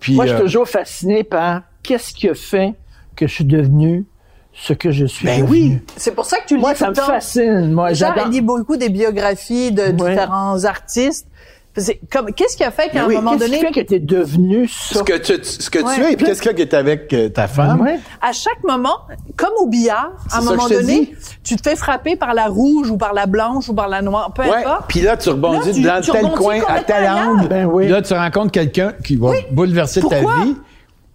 puis Moi, je euh, suis toujours fasciné par qu'est-ce qui a fait que je suis devenu ce que je suis ben oui, C'est pour ça que tu lis Moi, tout ça le me fascine. Moi, j'adore. lit beaucoup des biographies de Ouais. différents artistes. Qu'est-ce qui a fait qu'à oui, un moment qu'est-ce donné, qui fait que tu es devenu ça? ce que tu, ce que Ouais. tu es, puis qu'est-ce qui est avec euh, ta femme? Ouais. à chaque moment, comme au billard, à un moment que donné, dis. tu te fais frapper par la rouge ou par la blanche ou par la noire, peu Ouais, importe. puis là, tu rebondis Là, tu- dans tu tel rebondis coin, à tel angle. Ben oui. Là, tu rencontres quelqu'un qui va bouleverser Pourquoi? ta vie.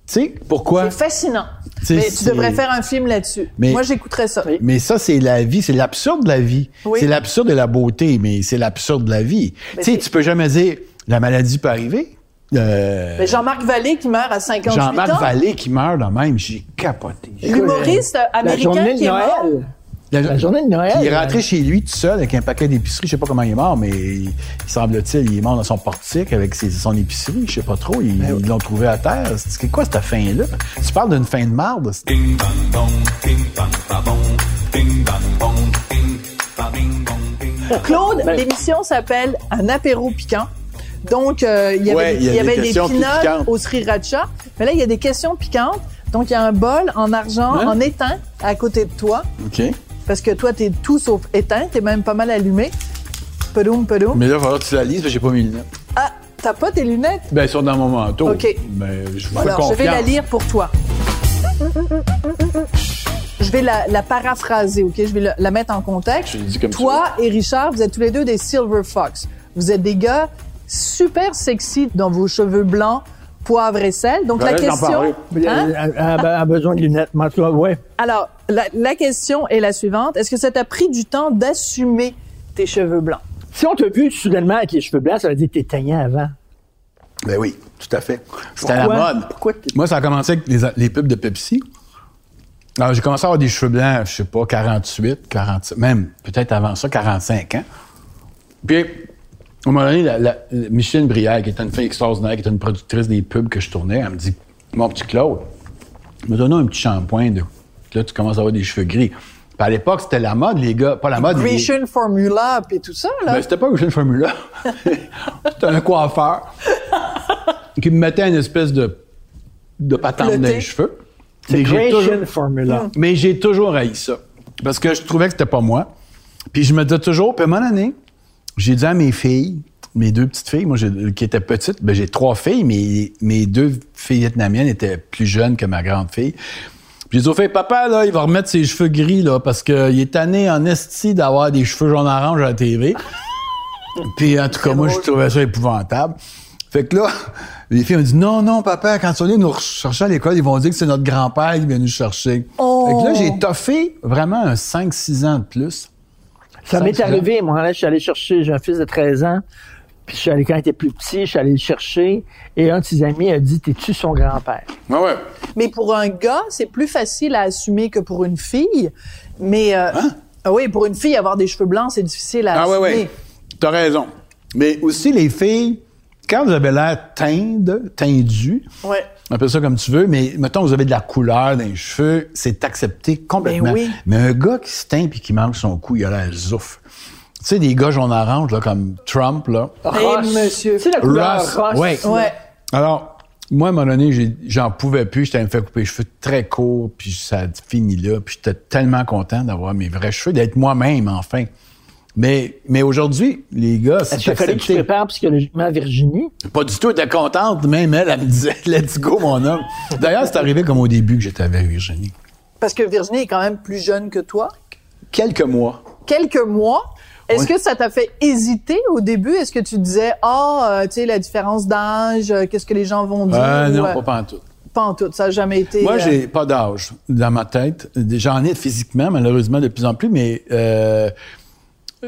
Tu sais, pourquoi? C'est fascinant. T'sais, Mais tu devrais faire un film là-dessus. Mais- Moi, j'écouterais ça. Mais ça, c'est la vie, c'est l'absurde de la vie. Oui. C'est l'absurde de la beauté, mais c'est l'absurde de la vie. Tu sais, tu peux jamais dire la maladie peut arriver. Euh, Mais Jean-Marc Vallée qui meurt à 58 Jean-Marc ans. Vallée qui meurt de même, j'ai capoté. L'humoriste La américain journée qui est mort. Noël. La, La journée de Noël. Puis il est rentré chez lui tout seul avec un paquet d'épicerie. Je sais pas comment il est mort, mais il, semble-t-il, il est mort dans son portique avec ses- son épicerie. Je sais pas trop. Ils Ben l'ont trouvé à terre. C'est quoi cette fin-là? Tu parles d'une fin de marde? Claude, Ben- l'émission s'appelle Un apéro piquant. Donc, euh, il y avait, Ouais, des, il y a il y des avait des questions plus pinottes au sriracha. Mais là, il y a des questions piquantes. Donc, il y a un bol en argent, Hein? en éteint, à côté de toi. OK. Parce que toi, t'es tout sauf éteint. T'es même pas mal allumé. Pedoum, pedoum. Mais là, il va falloir que tu la lises, parce que j'ai pas mis le lunettes. Ah, t'as pas tes lunettes? Ben, ils sont dans mon manteau. OK. Ben, je vous Alors, je vais la lire pour toi. Je vais la, la paraphraser, OK? Je vais la, la mettre en contexte. Je dis comme Toi et Richard, vous êtes tous les deux des Silver Fox. Vous êtes des gars super sexy dans vos cheveux blancs, poivre et sel. Donc, la question... Hein? Elle a, besoin de lunettes. Mais en tout cas, ouais. Alors, la, la question est la suivante. Est-ce que ça t'a pris du temps d'assumer tes cheveux blancs? Si on t'a vu soudainement avec les cheveux blancs, ça veut dire que t'es taillant avant. Ben oui, tout à fait. C'était à la mode. Pourquoi t'es- Moi, ça a commencé avec les, les pubs de Pepsi. Alors, j'ai commencé à avoir des cheveux blancs, je sais pas, 48, 47, même peut-être avant ça, 45 ans. Puis, à un moment donné, la, la- la- Micheline Brière, qui était une fille extraordinaire, qui était une productrice des pubs que je tournais, elle me dit Mon petit Claude, me donne un petit shampoing. De... Là, tu commences à avoir des cheveux gris. Puis à l'époque, c'était la mode, les gars. Pas la mode. Grecian Formula puis tout ça, là. Ben, c'était pas Grecian Formula. c'était un coiffeur qui me mettait une espèce de, de patente dans les cheveux. C'est Grecian toujours- Formula. mais j'ai toujours haï ça. Parce que je trouvais que c'était pas moi. Puis je me disais toujours, puis à un moment donné, j'ai dit à mes filles, mes deux petites filles, moi qui étaient petites, ben j'ai trois filles, mais mes deux filles vietnamiennes étaient plus jeunes que ma grande fille. Puis j'ai dit aux filles, papa, là, il va remettre ses cheveux gris, là, parce qu'il est tanné en esti d'avoir des cheveux jaune orange à la TV. Puis en tout cas, moi, je trouvais ça épouvantable. Fait que là, les filles m'ont dit non, non, papa, quand on vient nous chercher à l'école, ils vont dire que c'est notre grand-père qui vient nous chercher. Oh. Fait que là, j'ai toffé vraiment un 5-6 ans de plus. Ça m'est arrivé, moi, là, je suis allé chercher, j'ai un fils de 13 ans, puis je suis allé quand il était plus petit, je suis allé le chercher, et un de ses amis a dit, t'es-tu son grand-père? Ouais, ouais. Mais pour un gars, c'est plus facile à assumer que pour une fille. Mais euh, ah oui, pour une fille, avoir des cheveux blancs, c'est difficile à Hein? Ah ouais, assumer. ouais. T'as raison. Mais aussi, les filles, quand vous avez l'air teinte, teindu, Ouais. appelle ça comme tu veux, mais mettons, vous avez de la couleur dans les cheveux, c'est accepté complètement. Oui. Mais un gars qui se teint puis qui manque son cou, il a l'air zouf. Tu sais, des gars jaune-orange, là, comme Trump, là. Hey, monsieur. C'est la couleur Ross, ouais. Ouais. Alors, moi, à un moment donné, j'en pouvais plus. J'étais me fait couper les cheveux très courts, puis ça a fini là. Puis j'étais tellement content d'avoir mes vrais cheveux, d'être moi-même, enfin. Mais, mais aujourd'hui, les gars, Est-ce c'est fallait que tu prépares psychologiquement Virginie? Pas du tout, elle était contente. Même elle, elle me disait, let's go, mon homme. D'ailleurs, c'est arrivé comme au début que j'étais avec Virginie. Parce que Virginie est quand même plus jeune que toi. Quelques mois. Quelques mois. Est-ce que ça t'a fait hésiter au début? Est-ce que tu disais, ah, euh, tu sais, la différence d'âge, euh, qu'est-ce que les gens vont dire? Euh, non, pas, en tout. pas en tout. Ça n'a jamais été. Moi, euh, j'ai pas d'âge dans ma tête. J'en ai physiquement, malheureusement, de plus en plus, mais euh,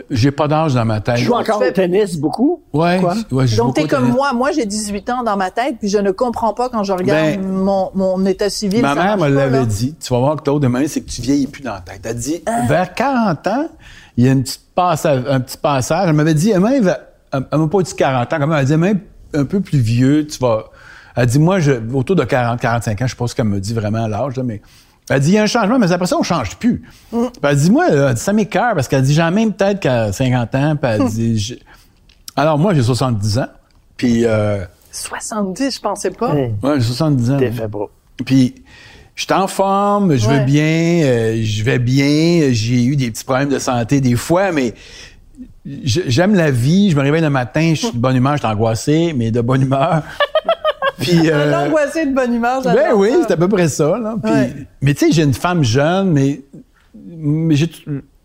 j'ai pas d'âge dans ma tête. Tu joues encore fais- au tennis beaucoup? Ouais, Quoi? ouais, je joue Donc, t'es comme tennis. moi. Moi, j'ai 18 ans dans ma tête, puis je ne comprends pas quand je regarde Ben, mon, mon état civil. Ma mère me l'avait dit. Tu vas voir que tôt demain, c'est que tu vieillis plus dans la tête. Elle dit, Ah. vers 40 ans, il y a une petite passage, un petit passage. Elle m'avait dit, elle, elle m'a pas dit 40 ans, quand même, elle dit, même un peu plus vieux, tu vas... Elle dit, moi, je, autour de 40, 45 ans, je sais pas ce qu'elle me dit vraiment l'âge, mais... Elle dit, il y a un changement, mais après ça, on change plus. Mm. Puis elle dit, moi, là, ça m'écœure, parce qu'elle dit, j'ai la même tête qu'à 50 ans, puis elle dit... je- Alors, moi, j'ai 70 ans, puis... Euh, 70, je pensais pas. Hey, ouais, j'ai 70 ans. T'es fait beau. Puis, je suis en forme, je Ouais. vais bien, euh, je vais bien. J'ai eu des petits problèmes de santé des fois, mais j'aime la vie. Je me réveille le matin, je suis de bonne humeur, je suis angoissé, mais de bonne humeur. Puis, euh, Un angoissé de bonne humeur, ben oui, c'est à peu près ça. Là. Puis- Ouais. Mais tu sais, j'ai une femme jeune, mais, mais j'ai-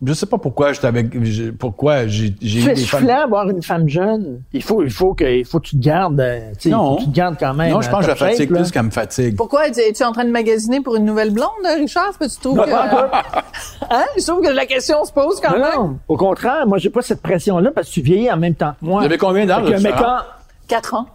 je sais pas pourquoi j'étais avec, j'ai- pourquoi j'ai j'ai Tu eu es des femmes. avoir une femme jeune. Il faut, il faut que, il faut que tu te gardes, euh, tu sais, il faut Non. que tu te gardes quand même. Non, je pense que je la shape, fatigue là. plus qu'elle me fatigue. Pourquoi? Es- Es-tu en train de magasiner pour une nouvelle blonde, Richard? Est-ce que tu trouves Non, que... Hein? Je trouve que la question se pose quand Non, même. non, au contraire, moi, j'ai pas cette pression-là parce que tu vieillis en même temps moi. Vous avez combien d'âge, Fait que, mais Richard? quand, 4 ans.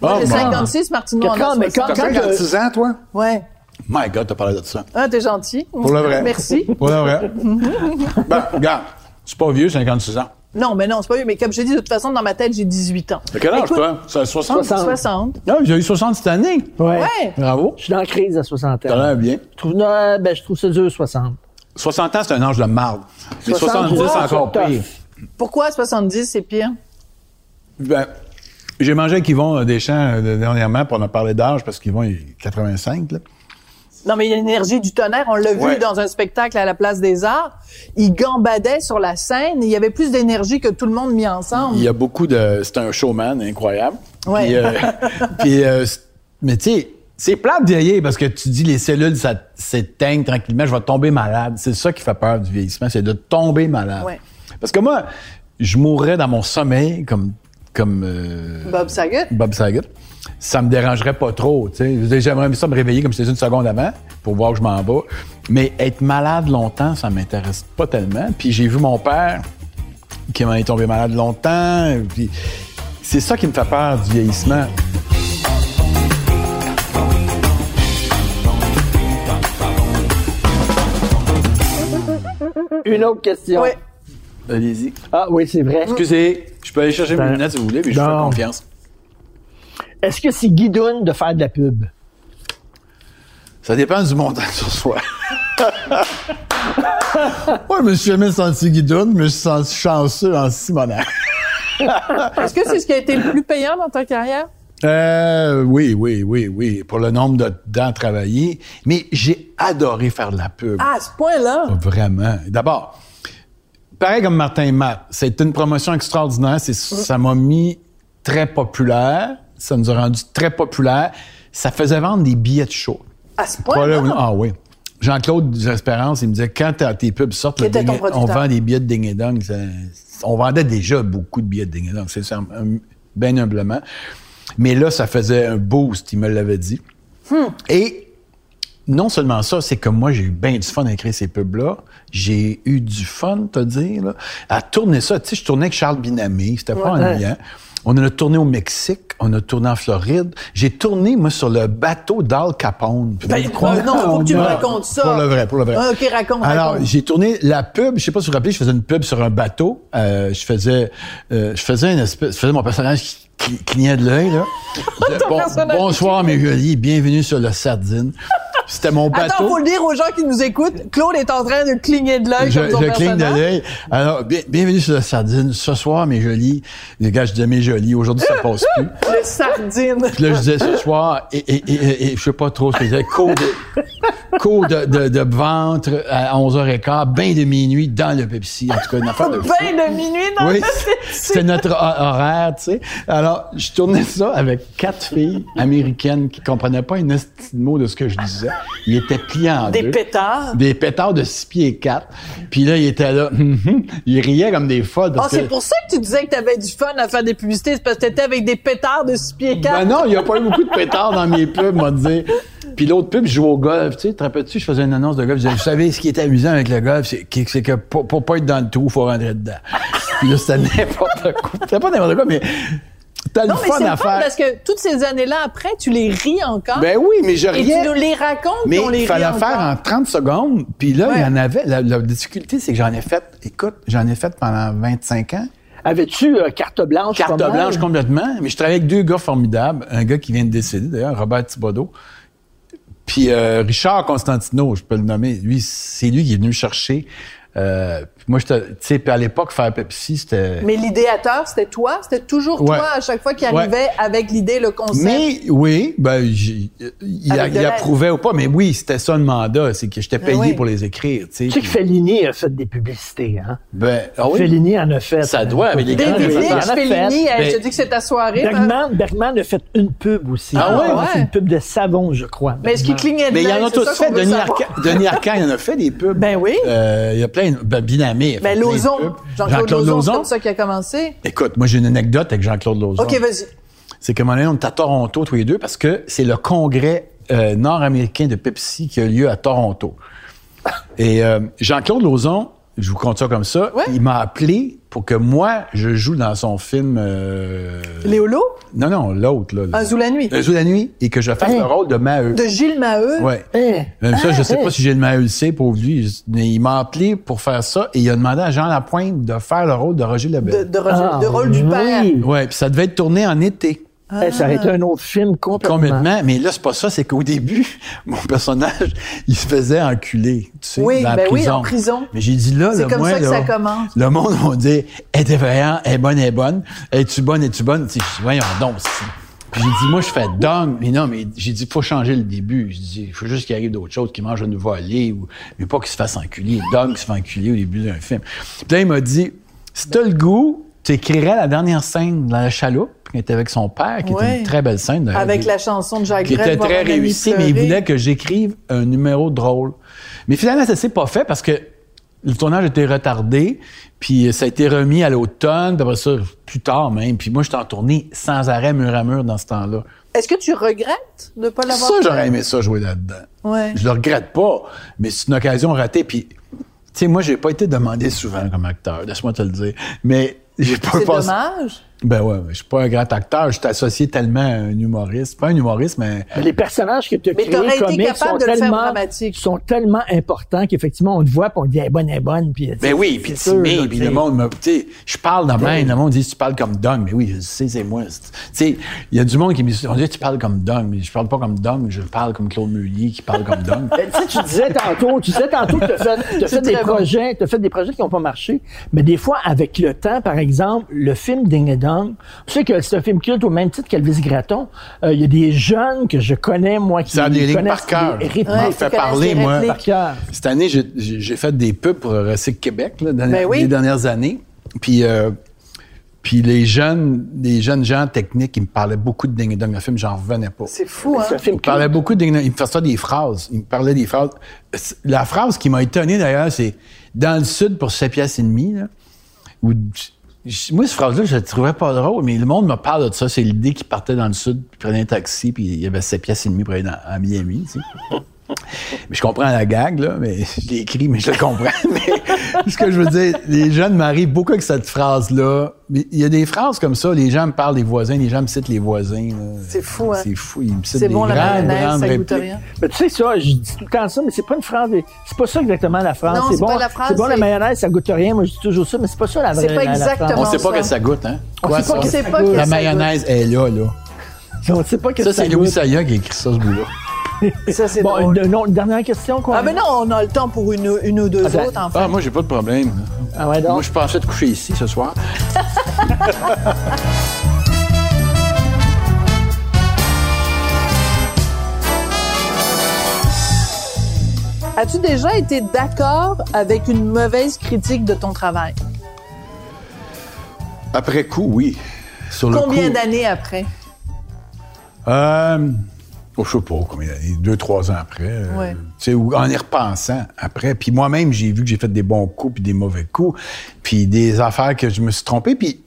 Moi, j'ai bon. 56, Martine quand- T'as quand- 56 ans, toi? Ouais. My God, t'as parlé de ça. Ah, t'es gentil. Pour le vrai. Merci. Pour le vrai. ben, regarde, c'est pas vieux, 56 ans. Non, mais non, c'est pas vrai. Mais comme je dis, de toute façon, dans ma tête, j'ai 18 ans. T'as quel âge, Écoute, toi? Ça, 60? 60. 60. Ah, j'ai eu 60 cette année. ouais. Ouais. Bravo. Je suis dans la crise à 60 T'as ans. l'air bien. Je trouve, non, ben, je trouve ça dur, 60. 60 ans, c'est un âge de marde. Mais 70, 70, c'est encore pire. Pourquoi 70, c'est pire? Ben, j'ai mangé avec Yvon Deschamps euh, dernièrement, puis on a parlé d'âge, parce qu'Yvon est 85, là. Non, mais il y a l'énergie du tonnerre. On l'a vu dans un spectacle à la Place des Arts. Il gambadait sur la scène. Il y avait plus d'énergie que tout le monde mis ensemble. Il y a beaucoup de... C'est un showman incroyable. Ouais. Puis, euh, puis, euh, mais tu sais, c'est plate de vieillir parce que tu dis les cellules ça s'éteignent tranquillement, je vais tomber malade. C'est ça qui fait peur du vieillissement, c'est de tomber malade. Ouais. Parce que moi, je mourrais dans mon sommeil comme comme euh, Bob Saget. Bob Saget. Ça me dérangerait pas trop, J'aimerais ça me réveiller comme si c'était une seconde avant pour voir que je m'en vais. Mais être malade longtemps, ça m'intéresse pas tellement. Puis j'ai vu mon père qui m'en est tombé malade longtemps. Puis c'est ça qui me fait peur du vieillissement. Une autre question. Oui. Allez-y. Ah oui, c'est vrai. Excusez, je peux aller chercher mes Ben, lunettes si vous voulez, mais je vous fais non. confiance. Est-ce que c'est guidoune de faire de la pub? Ça dépend du montant sur soi. Moi, je me suis jamais senti guidoune, mais je me suis senti chanceux en Simonaire. Est-ce que c'est ce qui a été le plus payant dans ta carrière? Euh, oui, oui, oui, oui, pour le nombre de dents travaillées. Mais j'ai adoré faire de la pub. Ah, à ce point-là? Vraiment. D'abord, pareil comme Martin et Matt, c'est une promotion extraordinaire. C'est, ça m'a mis très populaire. Ça nous a rendu très populaire. Ça faisait vendre des billets de show. À ce Pas là. Ah oui. Jean-Claude Espérance, il me disait, quand tes pubs sortent, le ding- on vend des billets de ding et dong. Ça- On vendait déjà beaucoup de billets de ding et dong, c'est ça, bien humblement. Mais là, ça faisait un boost, il me l'avait dit. Et non seulement ça, c'est que moi, j'ai eu bien du fun à écrire ces pubs-là. J'ai eu du fun, te dire, là, à tourner ça. Tu sais, je tournais avec Charles Binamé, c'était pas Ouais. ennuyant. On en a tourné au Mexique, on a tourné en Floride. J'ai tourné, moi, sur le bateau d'Al Capone. Ben, euh, non, faut que tu me racontes ça. Pour le vrai, pour le vrai. Ah, OK, raconte, Alors, j'ai tourné la pub, je sais pas si vous vous rappelez, je faisais une pub sur un bateau. Euh, je faisais euh, je faisais une espèce, je faisais mon personnage qui qui clignait de l'œil, là. Bon- bonsoir, mes jolis, bienvenue sur le Sardine. C'était mon bateau. Attends, faut le dire aux gens qui nous écoutent. Claude est en train de cligner de l'œil Je, comme son je cligne de l'œil. Alors, bien- bienvenue sur la sardine. Ce soir, mes jolis, les gars, je disais mes jolis. Aujourd'hui, ça passe plus. Le sardine. Puis là, je disais ce soir, et, et, et, et je sais pas trop ce que je disais, coup de, de, de, de ventre à 11h15, bain de minuit dans le Pepsi. En tout cas, une affaire de fou. Ben de minuit dans Oui, le Pepsi. c'était notre ho- horaire, tu sais. Alors, je tournais ça avec quatre filles américaines qui comprenaient pas de mot de ce que je disais. Il était plié en Des deux. pétards. Des pétards de 6 pieds 4. Puis là, il était là. hum. il riait comme des folles. Ah, parce c'est pour ça que tu disais que t'avais du fun à faire des publicités, c'est parce que t'étais avec des pétards de 6 pieds 4. Ben non, il n'y a pas eu beaucoup de pétards dans mes pubs, m'a dit. Puis l'autre pub, je joue au golf. Tu sais, te rappelles-tu, je faisais une annonce de golf. Je disais, vous savez, ce qui est amusant avec le golf, c'est que, pour, pour pas être dans le trou, il faut rentrer dedans. Puis là, c'était n'importe quoi. C'était pas n'importe quoi, mais t'as le Non, fun à faire. parce que toutes ces années-là après, tu les ris encore. Ben oui, mais je et riais. tu nous les racontes, Mais puis on les il fallait rit faire encore. en 30 secondes. Puis là, il Ouais. y en avait. La, la difficulté, c'est que j'en ai fait, écoute, j'en ai fait pendant 25 ans. Avais-tu euh, carte blanche? Carte blanche complètement. Mais je travaillais avec deux gars formidables. Un gars qui vient de décéder, d'ailleurs, Robert Thibodeau. Puis euh, Richard Constantino, je peux le nommer. Lui, c'est lui qui est venu me chercher. Euh, moi, tu sais, à l'époque, faire Pepsi, c'était. Mais l'idéateur, c'était toi? C'était toujours Ouais. toi à chaque fois qu'il Ouais. arrivait avec l'idée, le concept? Mais oui, ben, il, approuvait ou pas, mais oui, c'était ça le mandat, c'est que j'étais payé oui. pour les écrire. Tu sais, Tu sais que Fellini a fait des publicités, hein? ben, ah oui. Fellini en a fait. Ça doit, avec les grands. Fellini, hey, Ben- je te dis que c'est ta soirée. hein? Bergman, Bergman a fait une pub aussi. Ah ouais? C'est une pub de savon, je crois. Mais est-ce qu'il Bergman. clignait de Mais il y en a tous fait. Arcand, Denis Arcand, il en a fait des pubs. Ben oui. Euh, il y a plein, ben, Binamé. Ben plein Lozon. Jean-Claude Lozon, c'est comme ça qu'il a commencé. Écoute, moi, j'ai une anecdote avec Jean-Claude Lozon. OK, vas-y. C'est que, donné, on est à Toronto tous les deux parce que c'est le congrès euh, nord-américain de Pepsi qui a lieu à Toronto. Et euh, Jean-Claude Lozon, je vous compte ça comme ça, Ouais. il m'a appelé pour que moi, je joue dans son film... euh, Léolo? Non, non, l'autre. Là, Un Zou la nuit. Un Zou la nuit. Et que je fasse Hein? le rôle de Maheu. De Gilles Maheu? Ouais. Hein? Même ça, je sais hein. pas si j'ai le Maheu le sait pour lui. Mais il m'a appelé pour faire ça et il a demandé à Jean Lapointe de faire le rôle de Roger De, Lebel. de, Roger- Ah, de rôle du père. oui. Ouais, puis ça devait être tourné en été. Eh, ça aurait été un autre film complètement. Complètement. Mais là, c'est pas ça. C'est qu'au début, mon personnage, il se faisait enculer. Tu sais, Oui, dans la ben oui, prison. en prison. Mais j'ai dit là, C'est le comme moi, ça que là, ça commence. Le monde va dire, elle est effrayante, elle est bonne, elle est bonne. Es-tu bonne, es-tu bonne? Tu sais, je dis, voyons donc. Puis j'ai dit, moi, je fais dong. Mais non, mais j'ai dit, faut changer le début. Je dis, il faut juste qu'il arrive d'autres choses, qu'il mange un nouveau voler ou, mais pas qu'il se fasse enculer. Dong se fait enculer au début d'un film. Puis là, il m'a dit, si t'as le goût, tu écrirais la dernière scène dans la chaloupe, qui était avec son père, qui était une très belle scène. Avec la chanson de Jacques qui était très un ami réussi, mais il voulait que j'écrive un numéro drôle. Mais finalement, ça s'est pas fait parce que le tournage était retardé, puis ça a été remis à l'automne, puis après ça, plus tard même. Puis moi, j'étais en tournée sans arrêt, mur à mur, dans ce temps-là. Est-ce que tu regrettes de ne pas l'avoir Ça, j'aurais aimé ça, jouer là-dedans. Ouais. Je le regrette pas, mais c'est une occasion ratée. Puis, tu sais, moi, j'ai pas été demandé souvent comme acteur, laisse-moi te le dire. Mais j'ai pas C'est dommage. Ben ouais, je suis pas un grand acteur. Je suis associé tellement à un humoriste. Pas un humoriste, mais Les personnages que tu as Mais créés t'aurais été comiques capable sont de le faire tellement, dramatique. sont tellement importants qu'effectivement, on te voit puis on te dit, elle est bonne, elle est bonne. Puis, tu Ben oui, puis timé, là, puis tu le monde me... Tu sais, je parle de même, le monde dit « tu parles comme Dong », mais oui, je sais, c'est moi. Tu sais, il y a du monde qui me dit « on dit tu parles comme Dong », mais je parle pas comme Dong, je parle comme Claude Meunier qui parle comme Dong. Ben, tu sais, tu disais tantôt, tu disais tantôt que tu as fait, t'as fait des projets, t'as fait des projets qui n'ont pas marché. Mais des fois, avec le temps, par exemple, le film Ding et Dong, tu sais que c'est un film culte au même titre qu'Elvis Gratton. Euh, Il y a des jeunes que je connais, moi, qui Ça lignes connaissent par cœur. les Ouais, fait parler, moi. par. Cette année, j'ai- fait des pubs pour Recycle Québec, là, dans Ben oui. les dernières années. Puis, euh, puis les jeunes, les jeunes gens techniques, ils me parlaient beaucoup de Ding Dong. Le film, j'en revenais pas. C'est fou, hein? Un film Il parlait culte. beaucoup de... Il me faisait des phrases. Il me parlait des phrases. La phrase qui m'a étonné, d'ailleurs, c'est « Dans le sud, pour 7 piastres et demi, là, où- je- moi, cette phrase-là, je la trouvais pas drôle, mais le monde me parle de ça. C'est l'idée qu'il partait dans le sud, puis prenait un taxi, puis il y avait 7 piastres et demi pour aller à Miami, tu sais. Mais je comprends la gag, là, mais je l'ai écrit, mais je le comprends. mais ce que je veux dire, les jeunes m'arrivent beaucoup avec cette phrase-là. Mais il y a des phrases comme ça, les gens me parlent des voisins, les gens me citent les voisins. C'est fou, hein? C'est fou, ils me citent C'est des bon, la grandes, ça goûte rien. Mais tu sais ça, je dis tout le temps ça, mais c'est pas une phrase. C'est pas ça exactement la phrase. Non, c'est bon, pas la phrase, c'est bon la mayonnaise, ça goûte rien. Moi, je dis toujours ça, mais c'est pas ça la vraie. C'est pas exactement phrase. On sait pas ça. que ça goûte, hein? On Quoi, sait pas ça? que ça pas goûte. La mayonnaise est là, là. On sait pas que Ça, ça, c'est Louis goûte. Saya qui a écrit ça, ce bout-là. Ça, c'est Bon, drôle. une, dernière question, quoi. Ah, mais non, on a le temps pour une, une ou deux Attends. autres, en fait. Ah, moi, j'ai pas de problème. Ah ouais, donc? Moi, je pensais te coucher ici ce soir. As-tu déjà été d'accord avec une mauvaise critique de ton travail? Après coup, oui. Sur le Combien d'années après? Euh, Oh, je sais pas combien d'années, deux, trois ans après. euh, Ouais. tu sais, ou en y repensant après. Puis moi-même, j'ai vu que j'ai fait des bons coups puis des mauvais coups, puis des affaires que je me suis trompé. Puis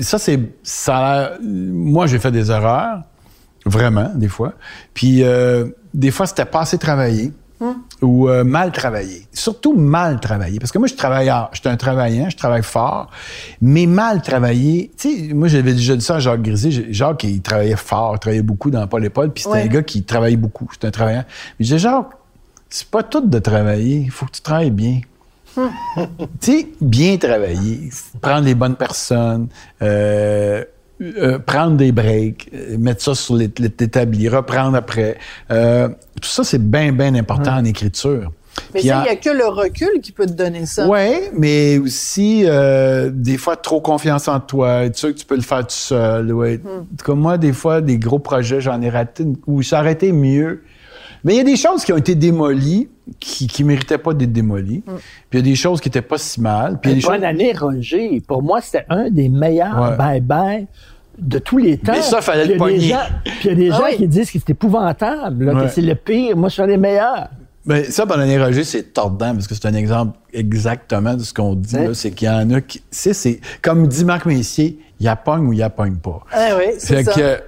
ça, c'est... ça Moi, j'ai fait des erreurs, vraiment, des fois. Puis euh, des fois, c'était pas assez travaillé ou euh, mal travaillé. Surtout mal travaillé. Parce que moi, je travaille, je suis un travaillant, je travaille fort, mais mal travaillé. Tu sais, moi, j'avais déjà dit ça à Jacques Grisé. Jacques, il travaillait fort, il travaillait beaucoup dans Paul et Paul, puis c'était Ouais. un gars qui travaillait beaucoup. C'était un travaillant. Mais j'ai Jacques, c'est pas tout de travailler. Il faut que tu travailles bien. tu sais, bien travailler, prendre les bonnes personnes, euh, euh, prendre des breaks, euh, mettre ça sur l'é- l'établi, reprendre après. Euh, tout ça, c'est bien, bien important en écriture. Mais il n'y a que le recul qui peut te donner ça. Ouais, mais aussi euh, des fois trop confiance en toi, être sûr que tu peux le faire tout seul. Ouais. Comme moi, des fois, des gros projets, j'en ai raté une- où ça aurait été mieux. Mais il y a des choses qui ont été démolies qui, qui méritaient pas d'être démolies. Puis il y a des choses qui étaient pas si mal. Puis il y a des Bonne choses... année, Roger. Pour moi, c'était un des meilleurs Ouais. De tous les temps. Mais ça, fallait Puis le il y a des pogner. gens- Puis il y a des Ah gens oui. qui disent que c'est épouvantable, là, Ouais. que c'est le pire. Moi, je suis un des meilleurs. Ben, ça, année, Roger, c'est tordant parce que c'est un exemple exactement de ce qu'on dit. Là. C'est qu'il y en a qui. tu sais, c'est comme dit Marc Messier, il y a pogne ou il y a pogne pas. Ah oui, c'est ça. que,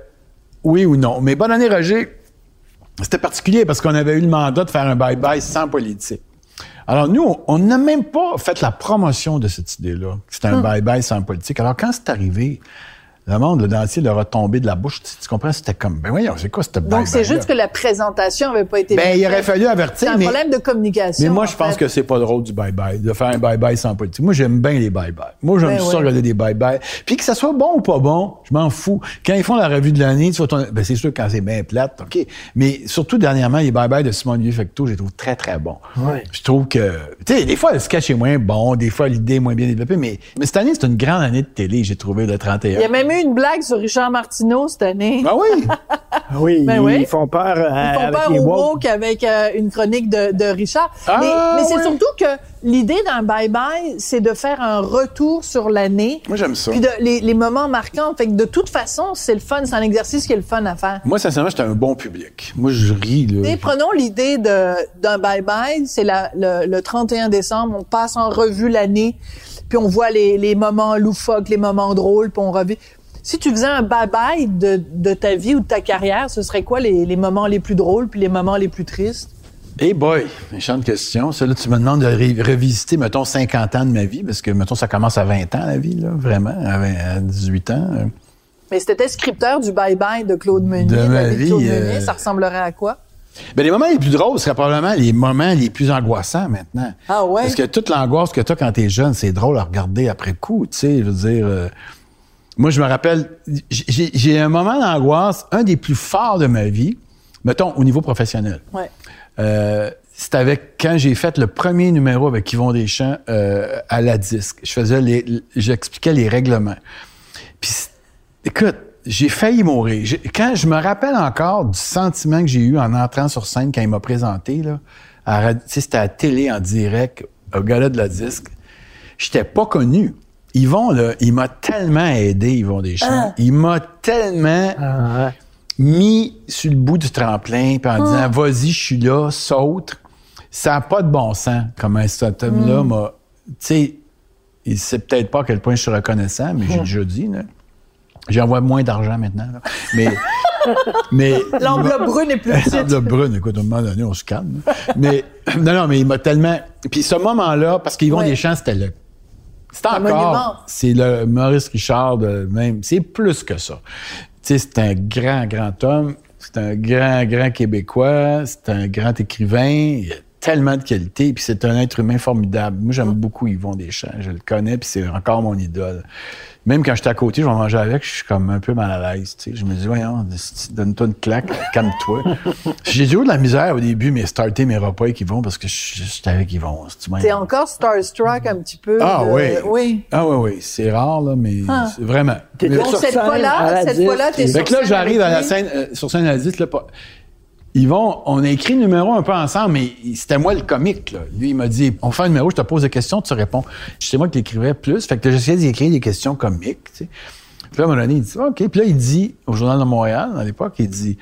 oui ou non. Mais bonne année, Roger, c'était particulier parce qu'on avait eu le mandat de faire un bye-bye sans politique. Alors, nous, on- n'a même pas fait la promotion de cette idée-là. que C'était un Hmm. bye-bye sans politique. Alors, quand c'est arrivé, le monde, le dentier, leur a tombé de la bouche. Tu, tu comprends? C'était comme, ben voyons, c'est quoi ce bye-bye? Donc, c'est juste que la présentation n'avait pas été Ben, bien il aurait fallu C'est avertir, un mais... problème de communication. Mais moi, je pense fait. que c'est pas le rôle du bye-bye, de faire un bye-bye sans politique. Moi, j'aime bien les bye-bye. Moi, j'aime Ben ça ouais. regarder des bye-bye. Puis que ça soit bon ou pas bon, je m'en fous. Quand ils font la revue de l'année, tu vois, ton- ben, c'est sûr quand c'est bien plate, OK. Mais surtout, dernièrement, les bye-bye de Simon Olivier Fecteau, je les trouve très, très bons. Ouais. Je trouve que, tu sais, des fois, le sketch est moins bon, des fois, l'idée est moins bien développée, mais, mais cette année, c'est une grande année de télé, j'ai trouvé, le 31. Il y a même eu une blague sur Richard Martineau cette année. Ah oui? Oui, Ben ils oui. font peur, euh, Ils font avec peur les au woke. avec euh, une chronique de, de Richard. Ah, mais mais c'est surtout que l'idée d'un bye-bye, c'est de faire un retour sur l'année. Moi, j'aime ça. Puis de, les, les moments marquants. Fait que de toute façon, c'est le fun. C'est un exercice qui est le fun à faire. Moi, sincèrement, j'étais un bon public. Moi, je ris, là. Prenons l'idée de- d'un bye-bye. C'est le, le 31 décembre. On passe en revue l'année. Puis on voit les, les moments loufoques, les moments drôles. Puis on revit. Si tu faisais un bye-bye de, de ta vie ou de ta carrière, ce serait quoi les, les moments les plus drôles puis les moments les plus tristes? Hey boy, méchante question. Ça, là, tu me demandes de ré- revisiter, mettons, 50 ans de ma vie, parce que, mettons, ça commence à 20 ans, la vie, là, vraiment, à, 20 à 18 ans. Euh, Mais si t'étais scripteur du bye-bye de Claude Meunier, De ma vie Claude euh, Meunier, ça ressemblerait à quoi? Ben, les moments les plus drôles seraient probablement les moments les plus angoissants maintenant. Ah ouais? Parce que toute l'angoisse que tu as quand t'es jeune, c'est drôle à regarder après coup, tu sais, je veux dire... euh, moi, je me rappelle, j'ai un moment d'angoisse, un des plus forts de ma vie, mettons, au niveau professionnel. Ouais. Euh, c'est avec quand j'ai fait le premier numéro avec Yvon Deschamps euh, à la disque. Je faisais les, j'expliquais les règlements. Puis, écoute, j'ai failli mourir. Quand je me rappelle encore du sentiment que j'ai eu en entrant sur scène quand il m'a présenté là, à, c'était à la télé en direct au gala de la disque. J'étais pas connu. Yvon là, il m'a tellement aidé, Yvon Deschamps. Il m'a tellement Ah, ouais. mis sur le bout du tremplin, puis en disant Vas-y, je suis là, saute. Ça n'a pas de bon sens, comment cet homme-là m'a. Tu sais, il sait peut-être pas à quel point je suis reconnaissant, mais j'ai déjà dit, là. J'envoie moins d'argent maintenant, là. Mais. mais L'enveloppe brune est plus petite. L'enveloppe brune, écoute, à un moment donné, on se calme. Mais, non, non, mais il m'a tellement. Puis ce moment-là, parce qu'ils vont Ouais. des champs, c'était le. C'est Un monument. encore. C'est le Maurice Richard de même. C'est plus que ça. Tu sais, c'est un grand, grand homme. C'est un grand, grand Québécois. C'est un grand écrivain. Il a tellement de qualités. Puis c'est un être humain formidable. Moi, j'aime beaucoup Yvon Deschamps. Je le connais, puis c'est encore mon idole. Même quand j'étais à côté, je vais manger avec, je suis comme un peu mal à l'aise. tu sais. Je me dis, voyons, donne-toi une claque, calme-toi. J'ai toujours de la misère au début, mais starter mes repas avec Yvon parce que je- j'étais avec Yvon. T'es encore starstruck un petit peu. Ah de- oui. Oui. Ah oui, oui. C'est rare, là, mais Ah. c'est vraiment. Donc, cette fois-là, cette fois-là, t'es sur Fait que là, j'arrive à la scène, euh, sur scène à la disque, là, pas- Ils vont, on a écrit le numéro un peu ensemble, mais c'était moi le comique, là. Lui, il m'a dit, on fait un numéro, je te pose des questions, tu réponds. C'est moi qui l'écrivais plus. Fait que j'essayais d'écrire des questions comiques, tu sais. Puis là, à un moment donné, il dit, OK. Puis là, il dit, au Journal de Montréal, à l'époque, il dit,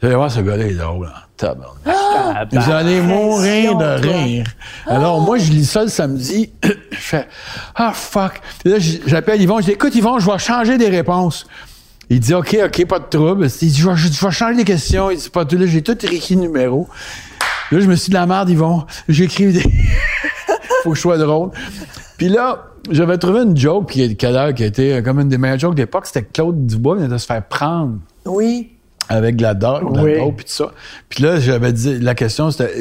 Vous allez voir, ce gars-là est drôle, hein. Tabarnak. Ah, Vous ben, allez mourir de rire. Alors, moi, je lis ça le samedi. je fais Ah, fuck. Puis là, j'appelle Yvon. Je dis Écoute, Yvon, je vais changer des réponses. Il dit OK, OK, pas de trouble. Il dit Je vais, je vais changer les questions. Il dit Pas de Là, j'ai tout écrit le numéro. Là, je me suis dit de la merde, Yvon. J'écris des. Faut que je sois drôle. Puis là, j'avais trouvé une joke qui, qui a l'air qui a été euh, comme une des meilleures jokes d'époque. C'était que Claude Dubois venait de se faire prendre Oui. avec de la dope, de la Oui. dope, puis tout ça. Puis là, j'avais dit, la question, c'était,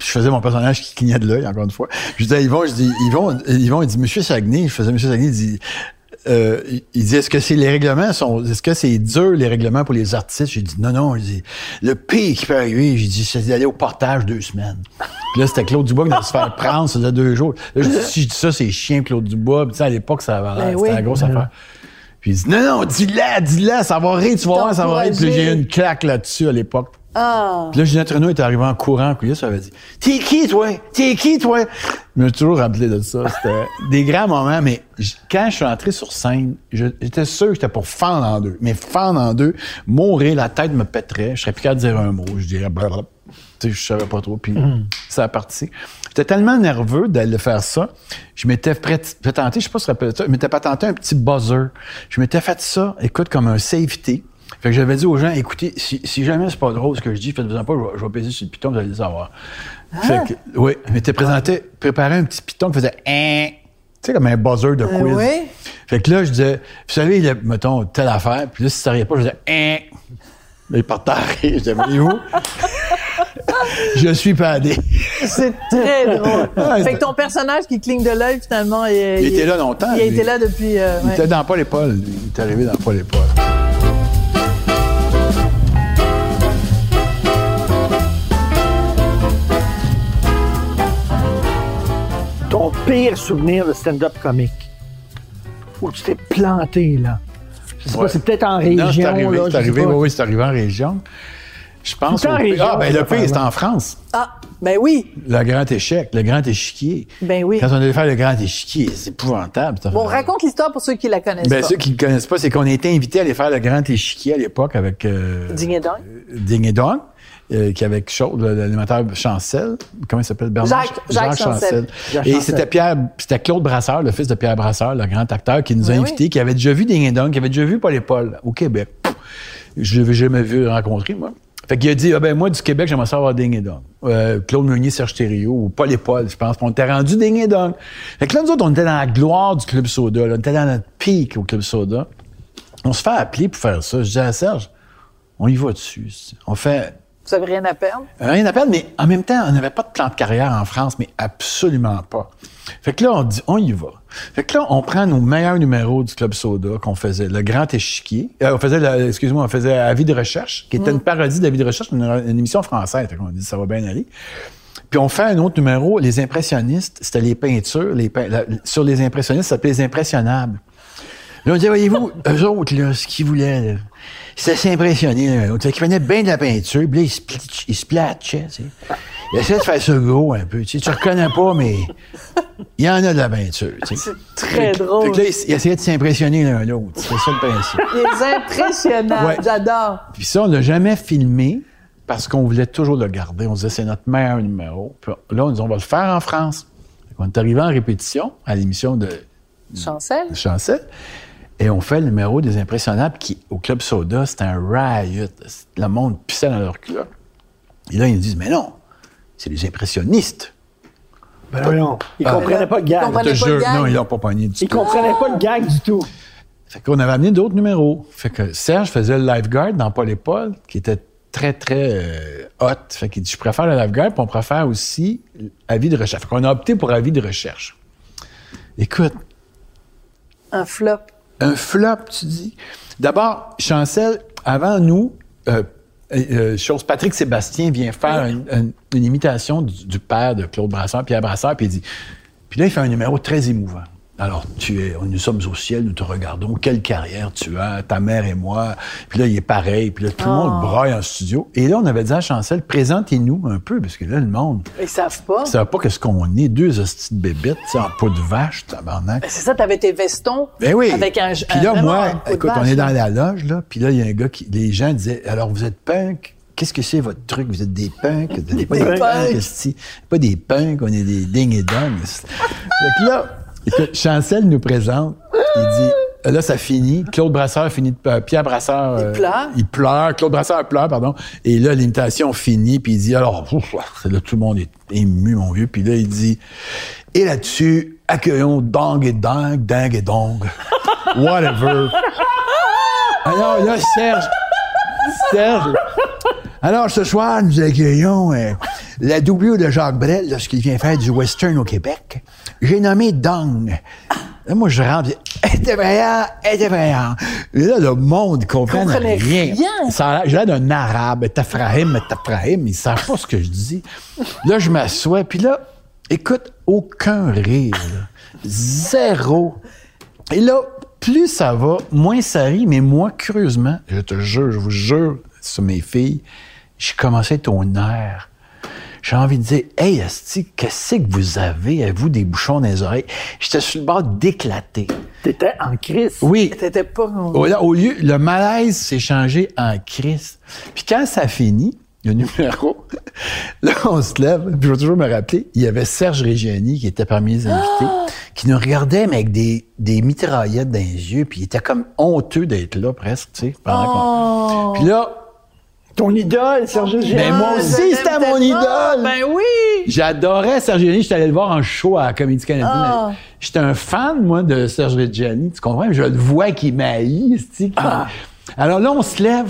je faisais mon personnage qui clignait de l'œil, encore une fois. Je disais Yvon, je dis, Yvon, Yvon, il dit, Monsieur Saguenay, je faisais Monsieur Saguenay, il dit, euh, il- dit, est-ce que c'est les règlements sont, est-ce que c'est dur, les règlements pour les artistes? J'ai dit, non, non, il dit, le pire qui peut arriver, j'ai dit, c'est d'aller au portage deux semaines. Puis là, c'était Claude Dubois qui venait de se faire prendre, ça faisait deux jours. Là, je dis, si je dis ça, c'est chien, Claude Dubois. Puis, tu sais, à l'époque, ça avait l'air, Ben c'était oui. la grosse affaire. Puis il dit, non, non, dis-la, dis-la, ça va rire, tu vas voir, ça va rire. Puis j'ai eu une claque là-dessus à l'époque. Ah. Puis là, Ginette Renault est arrivé en courant en coulisses, elle avait dit T'es qui, toi? T'es qui, toi? Je me suis toujours rappelé de ça. C'était des grands moments, mais quand je suis entré sur scène, j'étais sûr que j'étais pour fendre en deux. Mais fendre en deux, mourir, la tête me pèterait, je serais plus capable de dire un mot. Je dirais blablabla. Tu sais, je savais pas trop. Puis ça a parti. J'étais tellement nerveux d'aller faire ça. Je m'étais tenter, je sais pas si ça, je m'étais pas tenté un petit buzzer. Je m'étais fait ça, écoute, comme un safety. Fait que j'avais dit aux gens, écoutez, si, si jamais c'est pas drôle ce que je dis, faites-vous-en pas, je vais, je vais peser sur le piton, vous allez le savoir. Fait que, oui, je m'étais présenté, préparé un petit piton qui faisait hein, tu sais, comme un buzzer de quiz. oui. Fait que là, je disais, vous savez, le- mettons, telle affaire, puis là, si ça riait pas, je disais, hein. Là, il partait à rire. Je disais, voyez-vous? je suis padé. C'est très drôle. Ouais, fait que ton personnage qui cligne de l'œil, finalement, il, Il était là longtemps, Il a été là depuis. euh, Il ouais. était dans Paul et Paul. Il est arrivé dans Paul et Paul. Pire souvenir de stand-up comique? Où tu t'es planté, là? Je sais Ouais. pas, c'est peut-être en région, Non, c'est arrivé, là. c'est arrivé, oui, oui, c'est arrivé en région. Je pense. Tout en au- région, ah, ben, le pire, c'était affaire-là. en France. Ah, ben oui. Le grand échec, le grand échiquier. Ben oui. Quand on allait faire le grand échiquier, c'est épouvantable. Bon, raconte l'histoire pour ceux qui la connaissent Ben, pas. ceux qui ne connaissent pas, c'est qu'on a été invités à aller faire le grand échiquier à l'époque avec euh, Ding et dong. Ding et Dong, euh, qui avec Chaud, le- l'animateur Chancel. Comment il s'appelle? Bernard? Jacques- Jacques Chancel. Jacques Et Chancel. c'était Pierre, c'était Claude Brasseur, le fils de Pierre Brasseur, le grand acteur, qui nous a Ben invités, oui. qui avait déjà vu Ding et Dong, qui avait déjà vu Paul et Paul au Québec. Je l'avais jamais vu rencontrer, moi. Fait qu'il a dit, ah ben, moi, du Québec, j'aimerais savoir Ding et Dong. Euh, Claude Meunier, Serge Thériault, ou Paul et Paul, je pense. On était rendu Ding et Dong. Fait que là, nous autres, on était dans la gloire du Club Soda, là. On était dans notre pic au Club Soda. On se fait appeler pour faire ça. Je dis à Serge, on y va dessus. On fait, Vous avez rien à perdre? Rien à perdre, mais en même temps, on n'avait pas de plan de carrière en France, mais absolument pas. Fait que là, on dit, on y va. Fait que là, on prend nos meilleurs numéros du Club Soda qu'on faisait, le Grand Échiquier. Euh, on faisait, excuse-moi, on faisait Avis de recherche, qui était une parodie d'Avis de recherche, une, une émission française. Fait qu'on dit, ça va bien aller. Puis on fait un autre numéro, les impressionnistes, c'était les peintures, les pein- la- sur les impressionnistes, ça s'appelait les impressionnables. Là, on dit, voyez-vous, eux autres, là, ce qu'ils voulaient, là, c'était s'impressionner. là. Fait qu'ils prenaient bien de la peinture, puis là, ils se, platchaient, tu sais. Ils essayaient de faire ça gros un peu, tu sais. Tu reconnais pas, mais il y en a de la peinture, tu sais. Très Fait drôle. que là, ils essayaient de s'impressionner l'un l'autre. C'était ça le principe. Les impressionnables. Ouais. J'adore. Puis ça, on l'a jamais filmé parce qu'on voulait toujours le garder. On disait, c'est notre meilleur numéro. Puis là, on dit, on va le faire en France. Fait qu'on est arrivé en répétition à l'émission de Chancel. Chancel. Et on fait le numéro des impressionnables qui, au Club Soda, c'était un riot. Le monde pissait dans leur culotte. Et là, ils nous disent, mais non, c'est les impressionnistes. Ben voyons. Ils Ah. comprenaient pas le Ils gag. te jure, gag. non, ils l'ont pas pogné du Ils tout. comprenaient pas le gag du tout. Fait qu'on avait amené d'autres numéros. Fait que Serge faisait le lifeguard dans Paul et Paul, qui était très, très euh, hot. Fait qu'il dit, je préfère le lifeguard, puis on préfère aussi avis de recherche. Fait qu'on a opté pour avis de recherche. Écoute, Un flop. Un flop, tu dis? D'abord, Chancel, avant nous, euh, euh, euh, chose, Patrick Sébastien vient faire une, une- une imitation du, du père de Claude Brasseur, Pierre Brasseur, puis il dit. Puis là, il fait un numéro très émouvant. Alors, tu es, nous sommes au ciel, nous te regardons, quelle carrière tu as, ta mère et moi. Puis là, il est pareil, puis là, tout le monde braille en studio. Et là, on avait dit à Chancel, présentez-nous un peu, parce que là, le monde Ils savent pas. ne savait pas qu'est-ce qu'on est, deux hosties de bébites, en peau de vache, tabarnak. C'est ça, t'avais tes vestons. Ben oui. Avec un. Puis là, moi, écoute, on est dans la loge, là, puis là, il y a un gars qui. Les gens disaient Alors, vous êtes punk? Qu'est-ce que c'est votre truc? Vous êtes des punks? Vous n'êtes pas des Des punks? Pas des punks, on est des ding et. Donc là, écoute, Chancel nous présente. Il dit, là, ça finit. Claude Brasseur finit, de- euh, Pierre Brasseur. euh, pleure. Il pleure. Claude Brasseur pleure, pardon. Et là, l'imitation finit, puis il dit, alors, ouf, là, tout le monde est ému, mon vieux. Puis là, il dit, et là-dessus, accueillons Dong et Dang, Dang et Dong. Whatever. Alors là, Serge, Serge, alors ce soir, nous accueillons euh, la doublure de Jacques Brel lorsqu'il vient faire du western au Québec. J'ai nommé Dong. Là, moi, je rentre, je est effrayant. Et là, le monde comprend rien. rien. Ça J'ai l'air d'un arabe, tafrahim, tafrahim, ils savent pas ce que je dis. Là, je m'assois, puis là, écoute, aucun rire. là. Zéro. Et là, plus ça va, moins ça rit, mais moi, curieusement, je te jure, je vous jure, sur mes filles, j'ai commencé à être au nerf. J'ai envie de dire, hey, Asti, qu'est-ce que vous avez, à vous, des bouchons dans les oreilles? J'étais sur le bord d'éclater. T'étais en crise. Oui. T'étais pas... Au, là, au lieu, le malaise s'est changé en crise. Puis quand ça finit, le numéro, là, on se lève, puis je vais toujours me rappeler, il y avait Serge Reggiani qui était parmi les invités, qui nous regardait, mais avec des, des mitraillettes dans les yeux, puis il était comme honteux d'être là, presque, tu sais. pendant qu'on- Puis là, Ton idole, Serge. Ben, moi Ah, aussi, je l'aime c'était mon idole. Ben oui! J'adorais Serge Reggiani. J'étais allé le voir en show à la Comédie Canadienne. Ah. J'étais un fan, moi, de Serge Reggiani. Tu comprends? Je le vois qui m'haït. qui- Alors là, on se lève.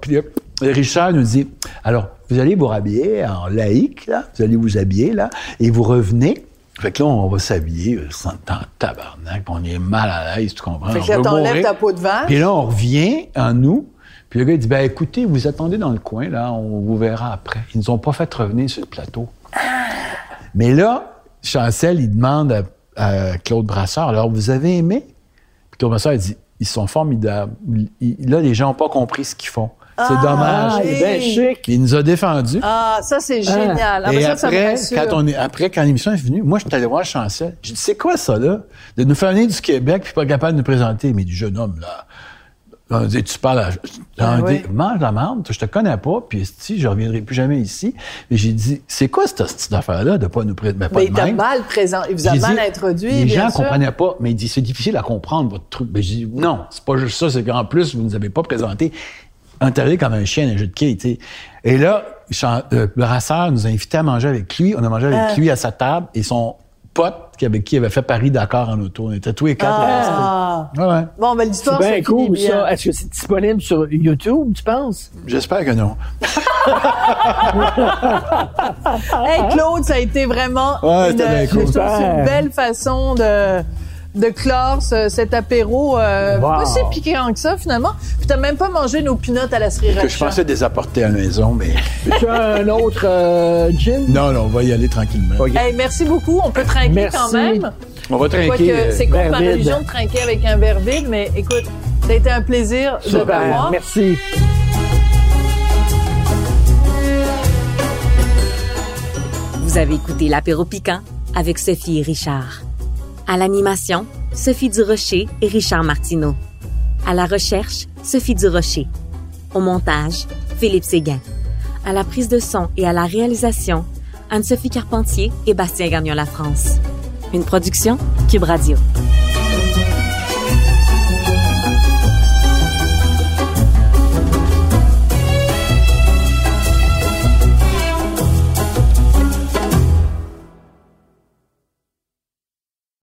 Puis là, Richard nous dit, alors, vous allez vous rhabiller en laïque, là. Vous allez vous habiller, là. Et vous revenez. Fait que là, on va s'habiller, euh, sans tabarnak, puis on est mal à l'aise, tu comprends? Fait que On là, veut t'enlèves mourir. ta peau de vache. Puis là, on revient en nous. Puis le gars, il dit, ben écoutez, vous attendez dans le coin, là, on vous verra après. Ils nous ont pas fait revenir sur le plateau. Mais là, Chancel, il demande à, à Claude Brassard, alors vous avez aimé? Puis Claude Brassard, il dit, ils sont formidables. Il- là, les gens n'ont pas compris ce qu'ils font. C'est dommage. Ah, il est bien chic. Il nous a défendus. Ah, ça, c'est génial. Ah, ben Et ça, ça me après, rassure. quand on est, après, quand l'émission est venue, moi, je suis allé voir Chancel. J'ai dit, c'est quoi ça, là? De nous faire venir du Québec puis pas capable de nous présenter. Mais du jeune homme, là. On dit, tu parles à. Dit, oui. mange la marde, je te connais pas, puis si je reviendrai plus jamais ici. Et j'ai dit, c'est quoi cette, cette affaire-là de pas nous présenter? Mais il t'a mal présent, il vous a mal dit, introduit, Les bien gens sûr. comprenaient pas, mais il dit, c'est difficile à comprendre, votre truc. Ben, j'ai dit, non, c'est pas juste ça, c'est qu'en plus, vous ne nous avez pas présenté. Arrivé comme un chien dans un jeu de quilles, tu sais. Et là, euh, Brasseur nous a invités à manger avec lui. On a mangé avec Ah. lui à sa table et son pote qui- avec qui avait fait Paris-Dakar en auto. On était tous les quatre. Ah. restés. Ouais, ouais. Bon, ben C'est l'histoire, bien c'est cool, bien. ça. Est-ce que c'est disponible sur YouTube, tu penses? J'espère que non. Hey, Claude, ça a été vraiment Ouais, bien je trouve une belle façon de de clore ce- cet apéro euh, Wow. pas si piquant que ça finalement. Puis t'as même pas mangé nos pinottes à la Que je sriracha. pensais les apporter à la maison, mais Tu as un autre euh, gin? non, non, on va y aller tranquillement. Hey, merci beaucoup. On peut trinquer Merci. quand même. On va trinquer. Euh, c'est contre ma verre vide. religion de trinquer avec un verre vide, mais écoute, ça a été un plaisir de te Super, voir. merci. Vous avez écouté l'apéro piquant avec Sophie et Richard. À l'animation, Sophie Durocher et Richard Martineau. À la recherche, Sophie Durocher. Au montage, Philippe Séguin. À la prise de son et à la réalisation, Anne-Sophie Carpentier et Bastien Gagnon La France. Une production Cube Radio.